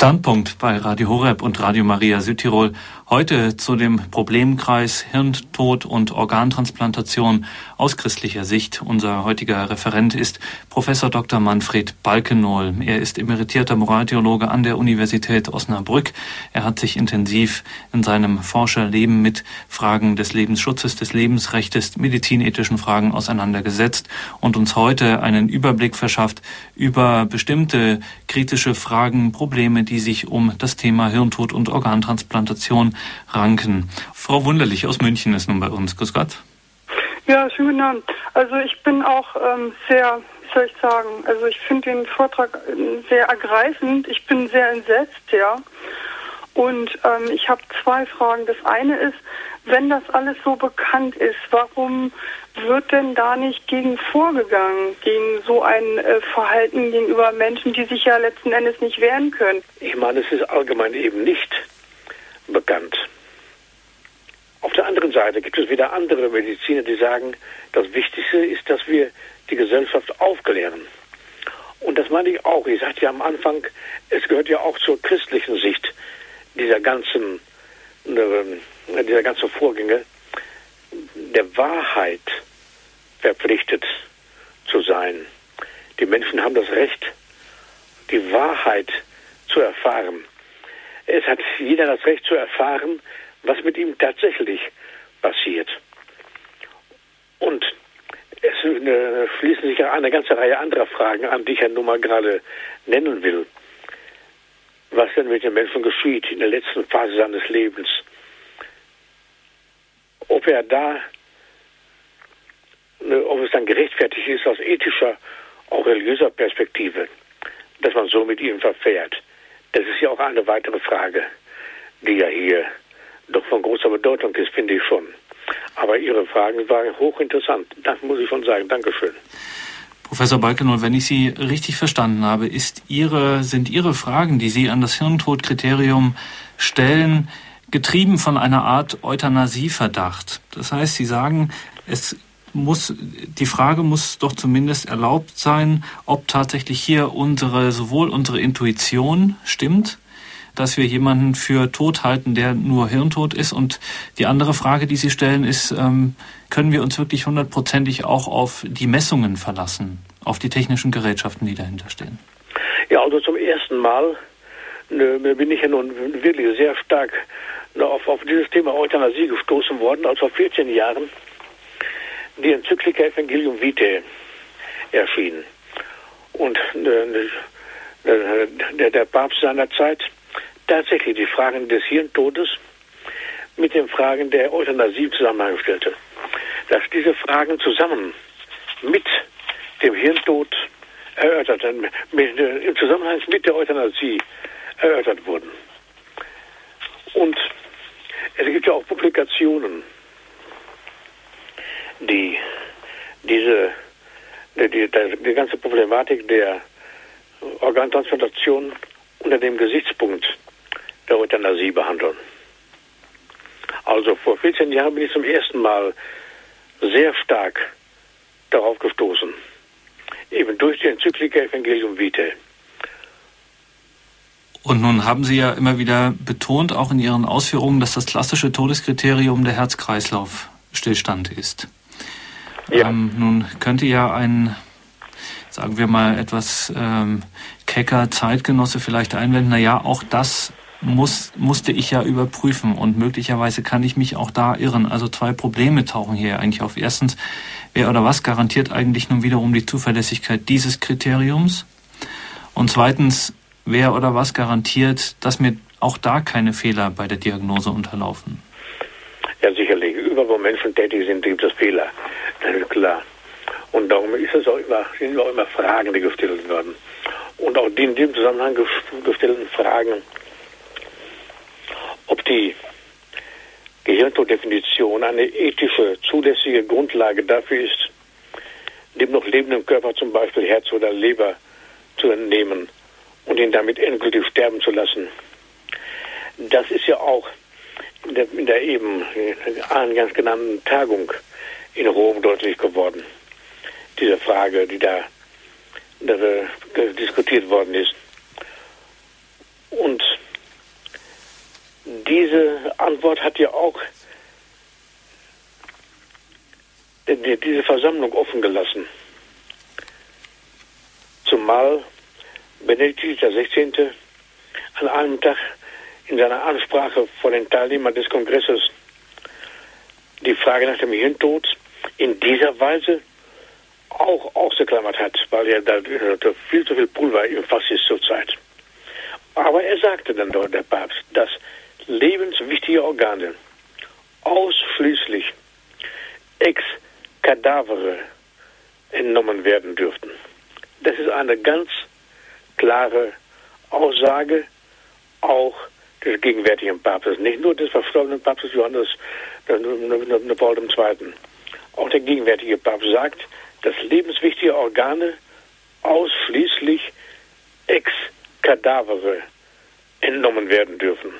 Standpunkt bei Radio Horeb und Radio Maria Südtirol. Heute zu dem Problemkreis Hirntod und Organtransplantation aus christlicher Sicht. Unser heutiger Referent ist Professor Dr. Manfred Balkenohl. Er ist emeritierter Moraltheologe an der Universität Osnabrück. Er hat sich intensiv in seinem Forscherleben mit Fragen des Lebensschutzes, des Lebensrechtes, medizinethischen Fragen auseinandergesetzt und uns heute einen Überblick verschafft über bestimmte kritische Fragen, Probleme, die sich um das Thema Hirntod und Organtransplantation ranken. Frau Wunderlich aus München ist nun bei uns. Grüß Gott. Ja, schönen Abend. Also ich bin auch ähm, sehr, wie soll ich sagen, also ich finde den Vortrag ähm, sehr ergreifend. Ich bin sehr entsetzt, ja. Und ähm, ich habe zwei Fragen. Das eine ist, wenn das alles so bekannt ist, warum wird denn da nicht gegen vorgegangen, gegen so ein äh, Verhalten gegenüber Menschen, die sich ja letzten Endes nicht wehren können? Ich meine, es ist allgemein eben nicht bekannt. Auf der anderen Seite gibt es wieder andere Mediziner, die sagen, das Wichtigste ist, dass wir die Gesellschaft aufklären. Und das meine ich auch. Ich sagte ja am Anfang, es gehört ja auch zur christlichen Sicht dieser ganzen, äh, dieser ganzen Vorgänge, der Wahrheit verpflichtet zu sein. Die Menschen haben das Recht, die Wahrheit zu erfahren. Es hat jeder das Recht zu erfahren, was mit ihm tatsächlich passiert. Und es äh, schließen sich ja eine ganze Reihe anderer Fragen an, die ich ja nun mal gerade nennen will. Was denn mit dem Menschen geschieht in der letzten Phase seines Lebens? Ob er da, ne, ob es dann gerechtfertigt ist aus ethischer, auch religiöser Perspektive, dass man so mit ihm verfährt. Das ist ja auch eine weitere Frage, die ja hier doch von großer Bedeutung ist, finde ich schon. Aber Ihre Fragen waren hochinteressant. Das muss ich schon sagen. Dankeschön. Professor Balkenow, wenn ich Sie richtig verstanden habe, ist Ihre, sind Ihre Fragen, die Sie an das Hirntodkriterium stellen, getrieben von einer Art Euthanasieverdacht. Das heißt, Sie sagen, es muss, die Frage muss doch zumindest erlaubt sein, ob tatsächlich hier unsere, sowohl unsere Intuition stimmt, dass wir jemanden für tot halten, der nur hirntot ist. Und die andere Frage, die Sie stellen, ist, ähm, können wir uns wirklich hundertprozentig auch auf die Messungen verlassen, auf die technischen Gerätschaften, die dahinter stehen? Ja, also zum ersten Mal ne, bin ich ja nun wirklich sehr stark ne, auf, auf dieses Thema Euthanasie gestoßen worden, als vor 14 Jahren die Enzyklika Evangelium Vitae erschien. Und äh, der, der Papst seiner Zeit tatsächlich die Fragen des Hirntodes mit den Fragen der Euthanasie im Zusammenhang stellte. Dass diese Fragen zusammen mit dem Hirntod erörtert, mit, im Zusammenhang mit der Euthanasie erörtert wurden. Und es gibt ja auch Publikationen, die diese die, die, die ganze Problematik der Organtransplantation unter dem Gesichtspunkt der Euthanasie behandeln. Also vor 14 Jahren bin ich zum ersten Mal sehr stark darauf gestoßen, eben durch die Enzyklika Evangelium Vitae. Und nun haben Sie ja immer wieder betont, auch in Ihren Ausführungen, dass das klassische Todeskriterium der Herz-Kreislauf-Stillstand ist. Ja. Ähm, nun könnte ja ein, sagen wir mal, etwas ähm, kecker Zeitgenosse vielleicht einwenden, na ja, auch das muss, musste ich ja überprüfen und möglicherweise kann ich mich auch da irren. Also zwei Probleme tauchen hier eigentlich auf. Erstens, wer oder was garantiert eigentlich nun wiederum die Zuverlässigkeit dieses Kriteriums? Und zweitens, wer oder was garantiert, dass mir auch da keine Fehler bei der Diagnose unterlaufen? Ja, sicherlich. Überall, wo Menschen tätig sind, gibt es Fehler. Das ist klar. Und darum ist es auch immer, sind auch immer Fragen, die gestellt werden. Und auch die in dem Zusammenhang gestellten Fragen, ob die Gehirntodefinition eine ethische, zulässige Grundlage dafür ist, dem noch lebenden Körper zum Beispiel Herz oder Leber zu entnehmen und ihn damit endgültig sterben zu lassen. Das ist ja auch in der, in der eben eingangs genannten Tagung in Rom deutlich geworden. Diese Frage, die da, da diskutiert worden ist. Und diese Antwort hat ja auch diese Versammlung offen gelassen. Zumal Benedikt XVI. an einem Tag in seiner Ansprache vor den Teilnehmern des Kongresses die Frage nach dem Hirntod in dieser Weise auch ausgeklammert hat, weil er da viel zu viel Pulver im Fass ist zurzeit. Aber er sagte dann dort, der Papst, dass lebenswichtige Organe ausschließlich ex Kadavere entnommen werden dürften. Das ist eine ganz klare Aussage auch des gegenwärtigen Papstes, nicht nur des verstorbenen Papstes Johannes Paul II. Auch der gegenwärtige Papst sagt, dass lebenswichtige Organe ausschließlich ex Kadavere entnommen werden dürfen.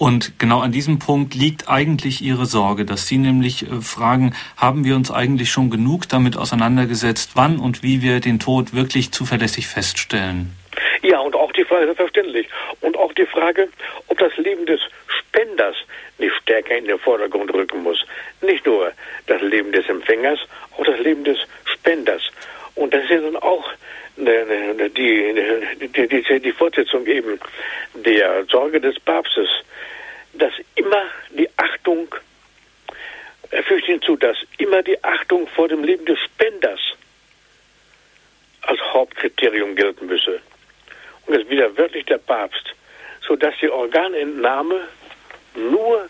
Und genau an diesem Punkt liegt eigentlich Ihre Sorge, dass Sie nämlich äh, fragen, haben wir uns eigentlich schon genug damit auseinandergesetzt, wann und wie wir den Tod wirklich zuverlässig feststellen? Ja, und auch die Frage, selbstverständlich. Und auch die Frage, ob das Leben des Spenders nicht stärker in den Vordergrund rücken muss. Nicht nur das Leben des Empfängers, auch das Leben des Spenders. Und das ist ja dann auch die, die, die, die Fortsetzung eben der Sorge des Papstes dass immer die Achtung, er fügt hinzu, dass immer die Achtung vor dem Leben des Spenders als Hauptkriterium gelten müsse. Und das wieder wörtlich der Papst, sodass die Organentnahme nur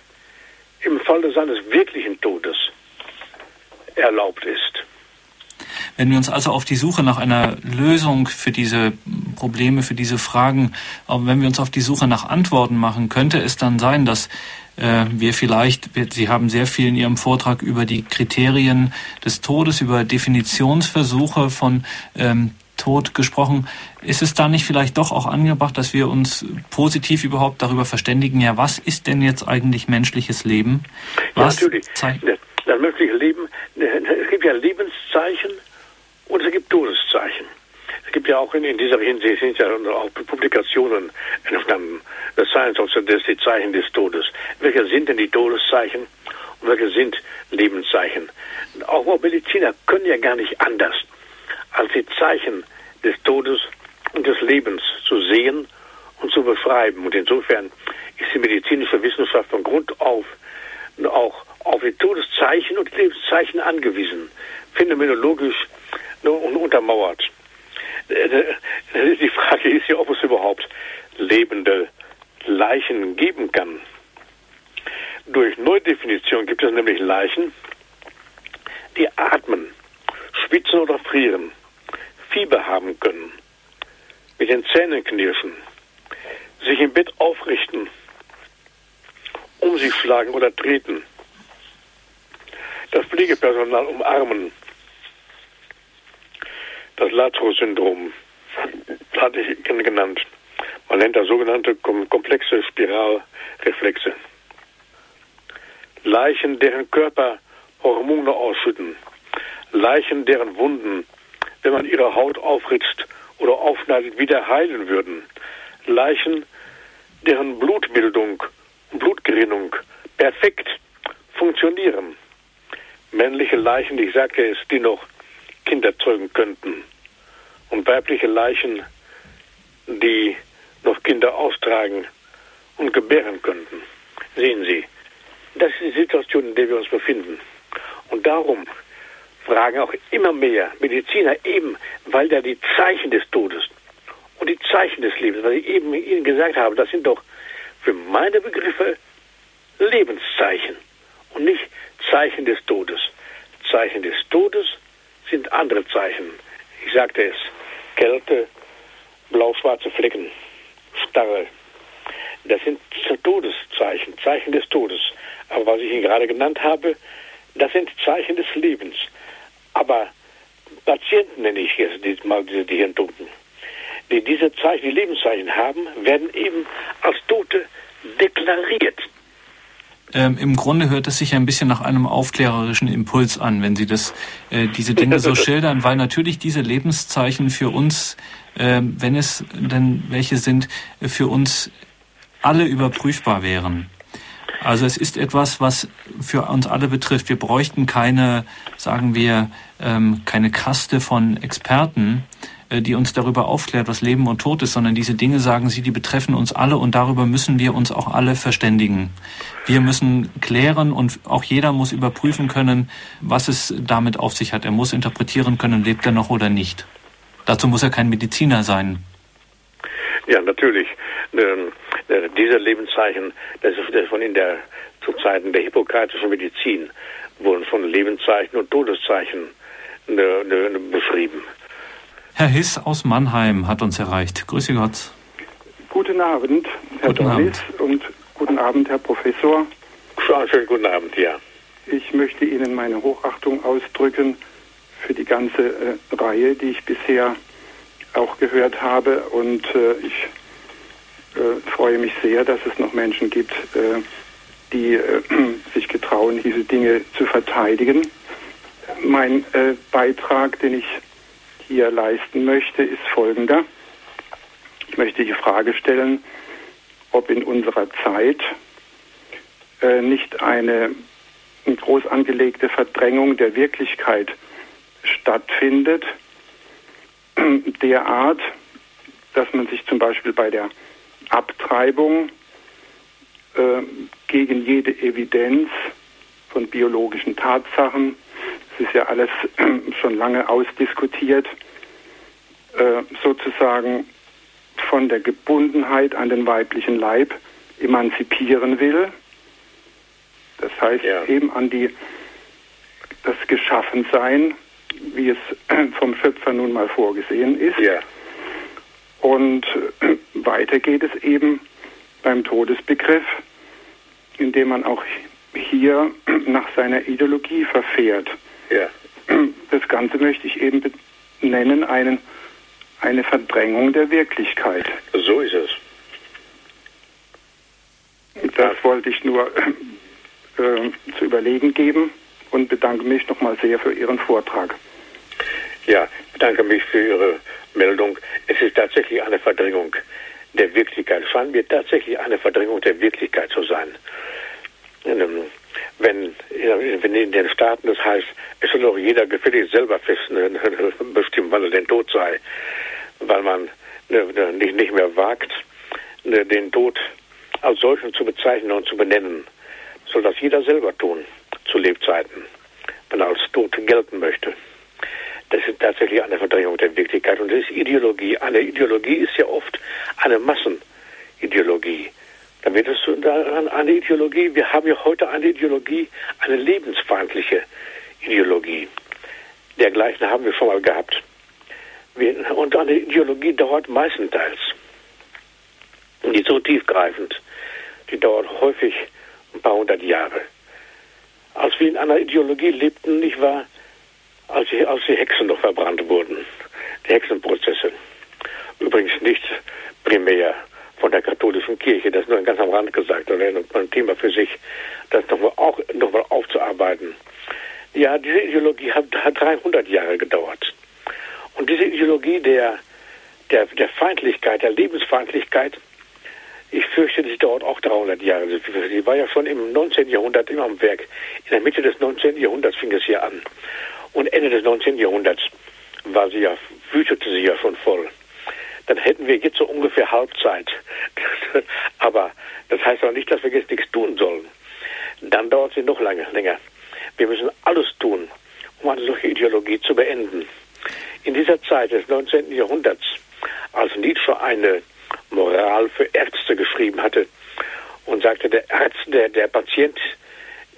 im Falle seines wirklichen Todes erlaubt ist. Wenn wir uns also auf die Suche nach einer Lösung für diese Probleme, für diese Fragen, aber wenn wir uns auf die Suche nach Antworten machen, könnte es dann sein, dass äh, wir vielleicht, Sie haben sehr viel in Ihrem Vortrag über die Kriterien des Todes, über Definitionsversuche von ähm, Tod gesprochen. Ist es da nicht vielleicht doch auch angebracht, dass wir uns positiv überhaupt darüber verständigen, ja, was ist denn jetzt eigentlich menschliches Leben? Was ja, natürlich. Das menschliche Leben, es gibt ja Lebenszeichen und es gibt Todeszeichen. Es gibt ja auch in, in dieser Hinsicht sind ja auch Publikationen entstanden. Das Science of the Death, die Zeichen des Todes. Welche sind denn die Todeszeichen und welche sind Lebenszeichen? Auch Mediziner können ja gar nicht anders, als die Zeichen des Todes und des Lebens zu sehen und zu beschreiben. Und insofern ist die medizinische Wissenschaft von Grund auf auch auf die Todeszeichen und Lebenszeichen angewiesen, phänomenologisch und untermauert. Die Frage ist ja, ob es überhaupt lebende Leichen geben kann. Durch Neudefinition gibt es nämlich Leichen, die atmen, schwitzen oder frieren, Fieber haben können, mit den Zähnen knirschen, sich im Bett aufrichten, um sich schlagen oder treten, Pflegepersonal umarmen, das Lazarus-Syndrom hatte ich genannt. Man nennt das sogenannte komplexe Spiralreflexe. Leichen, deren Körper Hormone ausschütten. Leichen, deren Wunden, wenn man ihre Haut aufritzt oder aufschneidet, wieder heilen würden. Leichen, deren Blutbildung und Blutgerinnung perfekt funktionieren. Männliche Leichen, ich sagte es, die noch Kinder zeugen könnten und weibliche Leichen, die noch Kinder austragen und gebären könnten. Sehen Sie, das ist die Situation, in der wir uns befinden. Und darum fragen auch immer mehr Mediziner eben, weil da die Zeichen des Todes und die Zeichen des Lebens, was ich eben Ihnen gesagt habe, das sind doch für meine Begriffe Lebenszeichen und nicht Zeichen des Todes. Zeichen des Todes sind andere Zeichen. Ich sagte es, Kälte, blau-schwarze Flecken, Starre. Das sind Todeszeichen, Zeichen des Todes. Aber was ich Ihnen gerade genannt habe, das sind Zeichen des Lebens. Aber Patienten nenne ich jetzt mal diese Hirntoten, die diese Zeichen, die Lebenszeichen haben, werden eben als Tote deklariert. Ähm, Im Grunde hört es sich ein bisschen nach einem aufklärerischen Impuls an, wenn Sie das, äh, diese Dinge so schildern, weil natürlich diese Lebenszeichen für uns, äh, wenn es denn welche sind, für uns alle überprüfbar wären. Also es ist etwas, was für uns alle betrifft. Wir bräuchten keine, sagen wir, ähm, keine Kaste von Experten, äh, die uns darüber aufklärt, was Leben und Tod ist, sondern diese Dinge, sagen Sie, die betreffen uns alle und darüber müssen wir uns auch alle verständigen. Wir müssen klären und auch jeder muss überprüfen können, was es damit auf sich hat. Er muss interpretieren können, lebt er noch oder nicht. Dazu muss er kein Mediziner sein. Ja, natürlich. Ähm, äh, diese Lebenszeichen, das ist von in der zu Zeiten der hippokratischen Medizin wurden von Lebenszeichen und Todeszeichen ne, beschrieben. Herr Hiss aus Mannheim hat uns erreicht. Grüße Gott. Guten Abend, Herr guten Abend. und guten Abend, Herr Professor. Schönen guten Abend, ja. Ich möchte Ihnen meine Hochachtung ausdrücken für die ganze äh, Reihe, die ich bisher auch gehört habe. Und äh, ich äh, freue mich sehr, dass es noch Menschen gibt, äh, die äh, sich getrauen, diese Dinge zu verteidigen. Mein äh, Beitrag, den ich hier leisten möchte, ist folgender. Ich möchte die Frage stellen, ob in unserer Zeit äh, nicht eine, groß angelegte Verdrängung der Wirklichkeit stattfindet, derart, dass man sich zum Beispiel bei der Abtreibung äh, gegen jede Evidenz von biologischen Tatsachen ist ja alles schon lange ausdiskutiert, äh, sozusagen von der Gebundenheit an den weiblichen Leib emanzipieren will. Das heißt ja. eben an die das Geschaffensein, wie es vom Schöpfer nun mal vorgesehen ist. Ja. Und weiter geht es eben beim Todesbegriff, indem man auch hier nach seiner Ideologie verfährt. Ja. Das Ganze möchte ich eben nennen, einen eine Verdrängung der Wirklichkeit. So ist es. Das wollte ich nur äh, äh, zu überlegen geben und bedanke mich nochmal sehr für Ihren Vortrag. Ja, ich bedanke mich für Ihre Meldung. Es ist tatsächlich eine Verdrängung der Wirklichkeit. Es scheint mir tatsächlich eine Verdrängung der Wirklichkeit zu sein. Ähm, wenn, in den Staaten das heißt, es soll doch jeder gefällig selber fest bestimmen, wann er denn tot sei, weil man ne, nicht, nicht mehr wagt, den Tod als solchen zu bezeichnen und zu benennen, soll das jeder selber tun, zu Lebzeiten, wenn er als tot gelten möchte. Das ist tatsächlich eine Verdrängung der Wirklichkeit und das ist Ideologie. Eine Ideologie ist ja oft eine Massenideologie. Dann wird es eine Ideologie, wir haben ja heute eine Ideologie, eine lebensfeindliche Ideologie. Dergleichen haben wir schon mal gehabt. Und eine Ideologie dauert meistenteils. Ist so tiefgreifend, die dauert häufig ein paar hundert Jahre. Als wir in einer Ideologie lebten, nicht wahr, als die, als die Hexen noch verbrannt wurden, die Hexenprozesse. Übrigens nicht primär von der katholischen Kirche, das nur ganz am Rand gesagt, oder ein Thema für sich, das nochmal auch aufzuarbeiten. Ja, diese Ideologie hat, hat 300 Jahre gedauert. Und diese Ideologie der, der, der Feindlichkeit, der Lebensfeindlichkeit, ich fürchte, sie dauert auch 300 Jahre. Sie war ja schon im 19. Jahrhundert immer am Werk. In der Mitte des 19. Jahrhunderts fing es hier an. Und Ende des 19. Jahrhunderts war sie ja, wütete sie ja schon voll. Dann hätten wir jetzt so ungefähr Halbzeit. Aber das heißt auch nicht, dass wir jetzt nichts tun sollen. Dann dauert sie noch lange, länger. Wir müssen alles tun, um eine solche Ideologie zu beenden. In dieser Zeit des 19. Jahrhunderts, als Nietzsche eine Moral für Ärzte geschrieben hatte und sagte, der Arzt, der, der Patient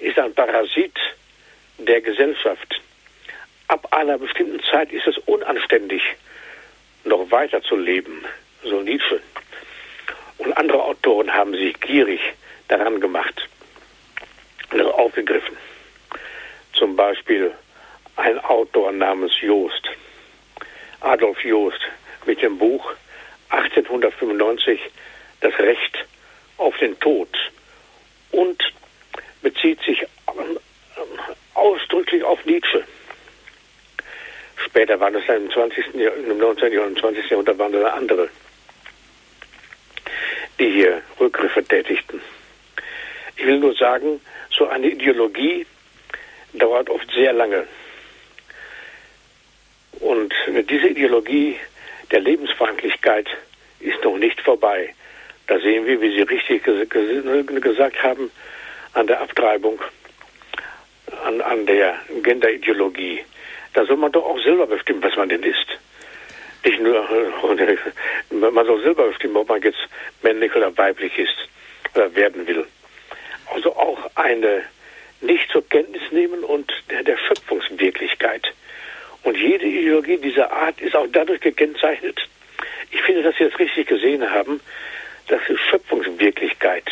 ist ein Parasit der Gesellschaft ab einer bestimmten Zeit ist es unanständig, noch weiter zu leben, so Nietzsche. Und andere Autoren haben sich gierig daran gemacht und aufgegriffen. Zum Beispiel ein Autor namens Joost, Adolf Joost, mit dem Buch 1895 Das Recht auf den Tod und bezieht sich ausdrücklich auf Nietzsche. Später waren es dann im 20. im 19. und 20. Jahrhundert waren es andere, die hier Rückgriffe tätigten. Ich will nur sagen, so eine Ideologie dauert oft sehr lange. Und diese Ideologie der Lebensfeindlichkeit ist noch nicht vorbei. Da sehen wir, wie Sie richtig gesagt haben, an der Abtreibung, an, an der Genderideologie. Da soll man doch auch selber bestimmen, was man denn ist. Nicht nur, man soll selber bestimmen, ob man jetzt männlich oder weiblich ist oder werden will. Also auch eine nicht zur Kenntnis nehmen und der, der Schöpfungswirklichkeit. Und jede Ideologie dieser Art ist auch dadurch gekennzeichnet. Ich finde, dass Sie das richtig gesehen haben, dass die Schöpfungswirklichkeit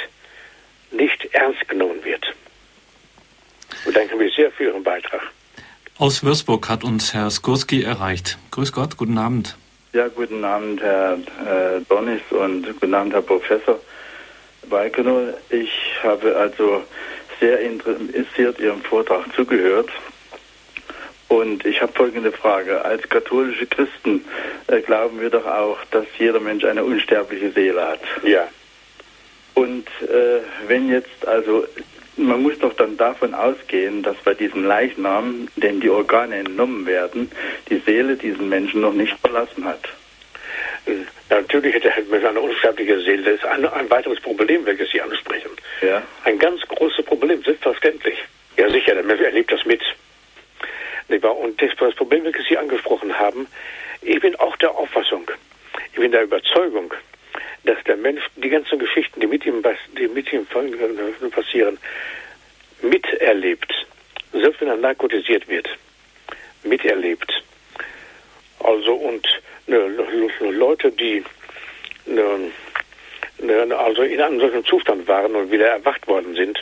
nicht ernst genommen wird. Und danke mir sehr für Ihren Beitrag. Aus Würzburg hat uns Herr Skurski erreicht. Grüß Gott, guten Abend. Ja, guten Abend, Herr äh, Donis und guten Abend, Herr Professor Weikenow. Ich habe also sehr interessiert Ihrem Vortrag zugehört. Und ich habe folgende Frage. Als katholische Christen äh, glauben wir doch auch, dass jeder Mensch eine unsterbliche Seele hat. Ja. Und äh, wenn jetzt also man muss doch dann davon ausgehen, dass bei diesem Leichnam, dem die Organe entnommen werden, die Seele diesen Menschen noch nicht verlassen hat. Natürlich hätte er eine unsterbliche Seele. Das ist ein, ein weiteres Problem, welches Sie ansprechen. Ja. Ein ganz großes Problem, selbstverständlich. Ja, sicher, der Mensch erlebt das mit. Und das Problem, welches Sie angesprochen haben, ich bin auch der Auffassung, ich bin der Überzeugung, dass der Mensch die ganzen Geschichten, die mit ihm, die mit ihm passieren, miterlebt. Selbst wenn er narkotisiert wird, miterlebt. Also und ne, Leute, die ne, ne, also in einem solchen Zustand waren und wieder erwacht worden sind,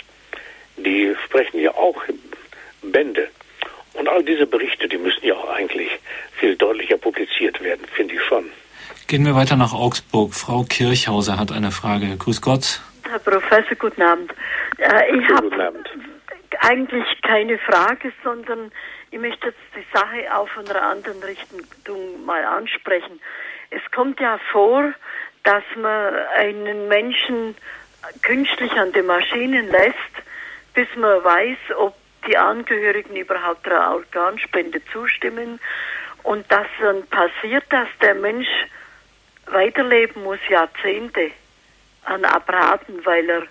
die sprechen ja auch Bände Und all diese Berichte, die müssen ja auch eigentlich viel deutlicher publiziert werden, finde ich schon. Gehen wir weiter nach Augsburg. Frau Kirchhauser hat eine Frage. Grüß Gott. Herr Professor, guten Abend. Äh, ich habe eigentlich keine Frage, sondern ich möchte jetzt die Sache auch von einer anderen Richtung mal ansprechen. Es kommt ja vor, dass man einen Menschen künstlich an die Maschinen lässt, bis man weiß, ob die Angehörigen überhaupt der Organspende zustimmen und dass dann passiert, dass der Mensch weiterleben muss Jahrzehnte an Apparaten, weil er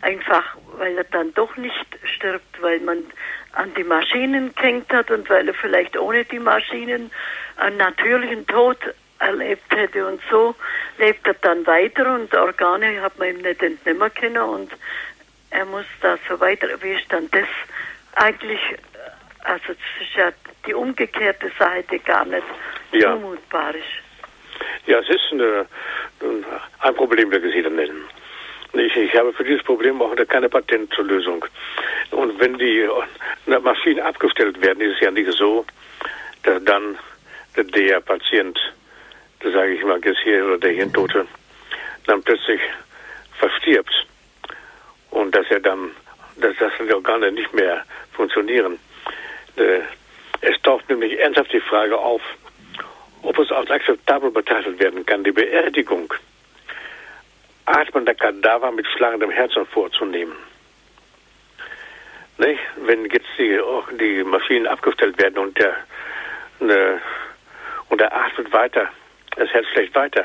einfach, weil er dann doch nicht stirbt, weil man an die Maschinen gehängt hat und weil er vielleicht ohne die Maschinen einen natürlichen Tod erlebt hätte und so lebt er dann weiter und Organe hat man ihm nicht entnehmen können und er muss da so weiter. Wie ist dann das eigentlich, also das ist ja die umgekehrte Seite gar nicht ja. zumutbar ist. Ja, es ist eine, ein Problem, das nennen. Ich, ich habe für dieses Problem auch keine Patentlösung. Und wenn die Maschinen abgestellt werden, ist es ja nicht so, dass dann der Patient, sage ich mal jetzt hier, oder der Hirntote, dann plötzlich verstirbt. Und dass er dann, dass, dass die Organe nicht mehr funktionieren. Äh, es taucht nämlich ernsthaft die Frage auf, ob es als akzeptabel betrachtet werden kann, die Beerdigung atmender Kadaver mit schlagendem Herzen vorzunehmen. Nicht? Wenn jetzt die, die Maschinen abgestellt werden und der, ne, und er atmet weiter, das Herz schlägt weiter.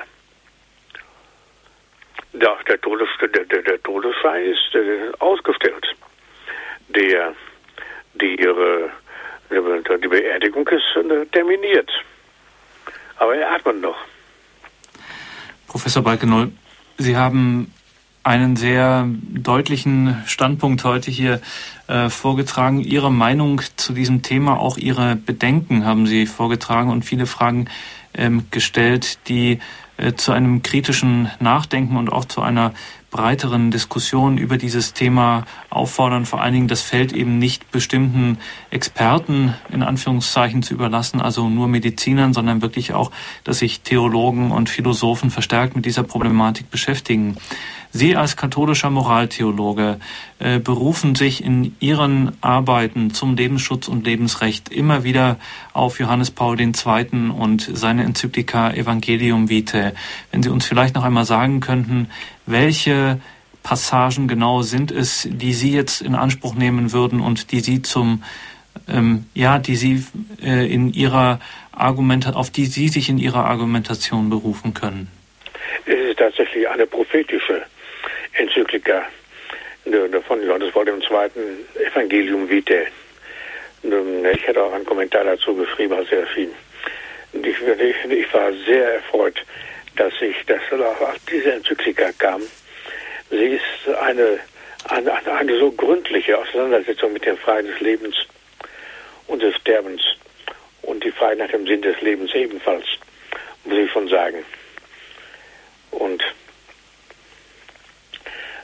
Ja, der, Todes, der, der, der Todesschein ist äh, ausgestellt. Der, die, ihre, die Beerdigung ist äh, terminiert. Aber er atmet noch. Professor Balkenoll, Sie haben einen sehr deutlichen Standpunkt heute hier äh, vorgetragen. Ihre Meinung zu diesem Thema, auch Ihre Bedenken haben Sie vorgetragen und viele Fragen ähm, gestellt, die äh, zu einem kritischen Nachdenken und auch zu einer breiteren Diskussion über dieses Thema auffordern, vor allen Dingen das Feld eben nicht bestimmten Experten in Anführungszeichen zu überlassen, also nur Medizinern, sondern wirklich auch, dass sich Theologen und Philosophen verstärkt mit dieser Problematik beschäftigen. Sie als katholischer Moraltheologe äh, berufen sich in Ihren Arbeiten zum Lebensschutz und Lebensrecht immer wieder auf Johannes Paul II. und seine Enzyklika Evangelium Vitae. Wenn Sie uns vielleicht noch einmal sagen könnten, welche Passagen genau sind es, die Sie jetzt in Anspruch nehmen würden und die Sie zum ähm, ja, die Sie äh, in Ihrer Argument auf die Sie sich in Ihrer Argumentation berufen können? Es ist tatsächlich eine prophetische Enzyklika von Johannes Paul II. Evangelium Vitae. Ich hätte auch einen Kommentar dazu geschrieben, als er erschien. Ich, ich, ich war sehr erfreut, dass ich, dass auch diese Enzyklika kam. Sie ist eine, eine, eine so gründliche Auseinandersetzung mit den Fragen des Lebens und des Sterbens und die Frage nach dem Sinn des Lebens ebenfalls, muss ich schon sagen. Und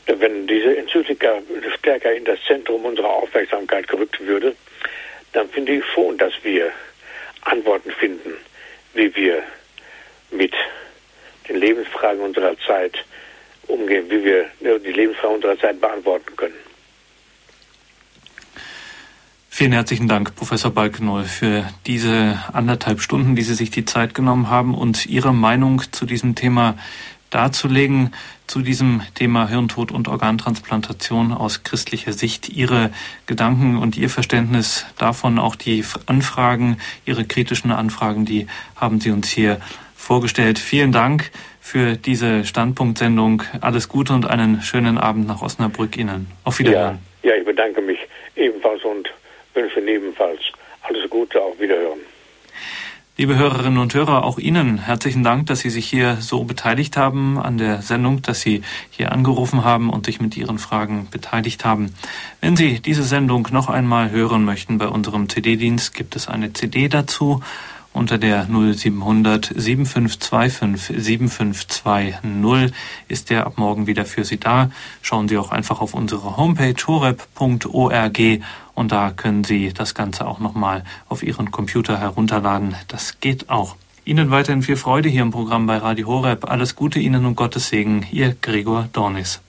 wenn diese Enzyklika stärker in das Zentrum unserer Aufmerksamkeit gerückt würde, dann finde ich schon, dass wir Antworten finden, wie wir mit den Lebensfragen unserer Zeit umgehen, wie wir die Lebensfragen unserer Zeit beantworten können. Vielen herzlichen Dank, Professor Balkenoll, für diese anderthalb Stunden, die Sie sich die Zeit genommen haben und Ihre Meinung zu diesem Thema darzulegen zu diesem Thema Hirntod und Organtransplantation aus christlicher Sicht Ihre Gedanken und Ihr Verständnis davon, auch die Anfragen, Ihre kritischen Anfragen, die haben Sie uns hier vorgestellt. Vielen Dank für diese Standpunktsendung. Alles Gute und einen schönen Abend nach Osnabrück Ihnen. Auf Wiederhören. Ja, ja ich bedanke mich ebenfalls und wünsche ebenfalls alles Gute. Auf Wiederhören. Liebe Hörerinnen und Hörer, auch Ihnen herzlichen Dank, dass Sie sich hier so beteiligt haben an der Sendung, dass Sie hier angerufen haben und sich mit Ihren Fragen beteiligt haben. Wenn Sie diese Sendung noch einmal hören möchten bei unserem CD-Dienst, gibt es eine CD dazu unter der 0700 7525 7520 ist der ab morgen wieder für Sie da. Schauen Sie auch einfach auf unsere Homepage horeb.org und da können Sie das Ganze auch nochmal auf Ihren Computer herunterladen. Das geht auch. Ihnen weiterhin viel Freude hier im Programm bei Radio Horeb. Alles Gute Ihnen und Gottes Segen. Ihr Gregor Dornis.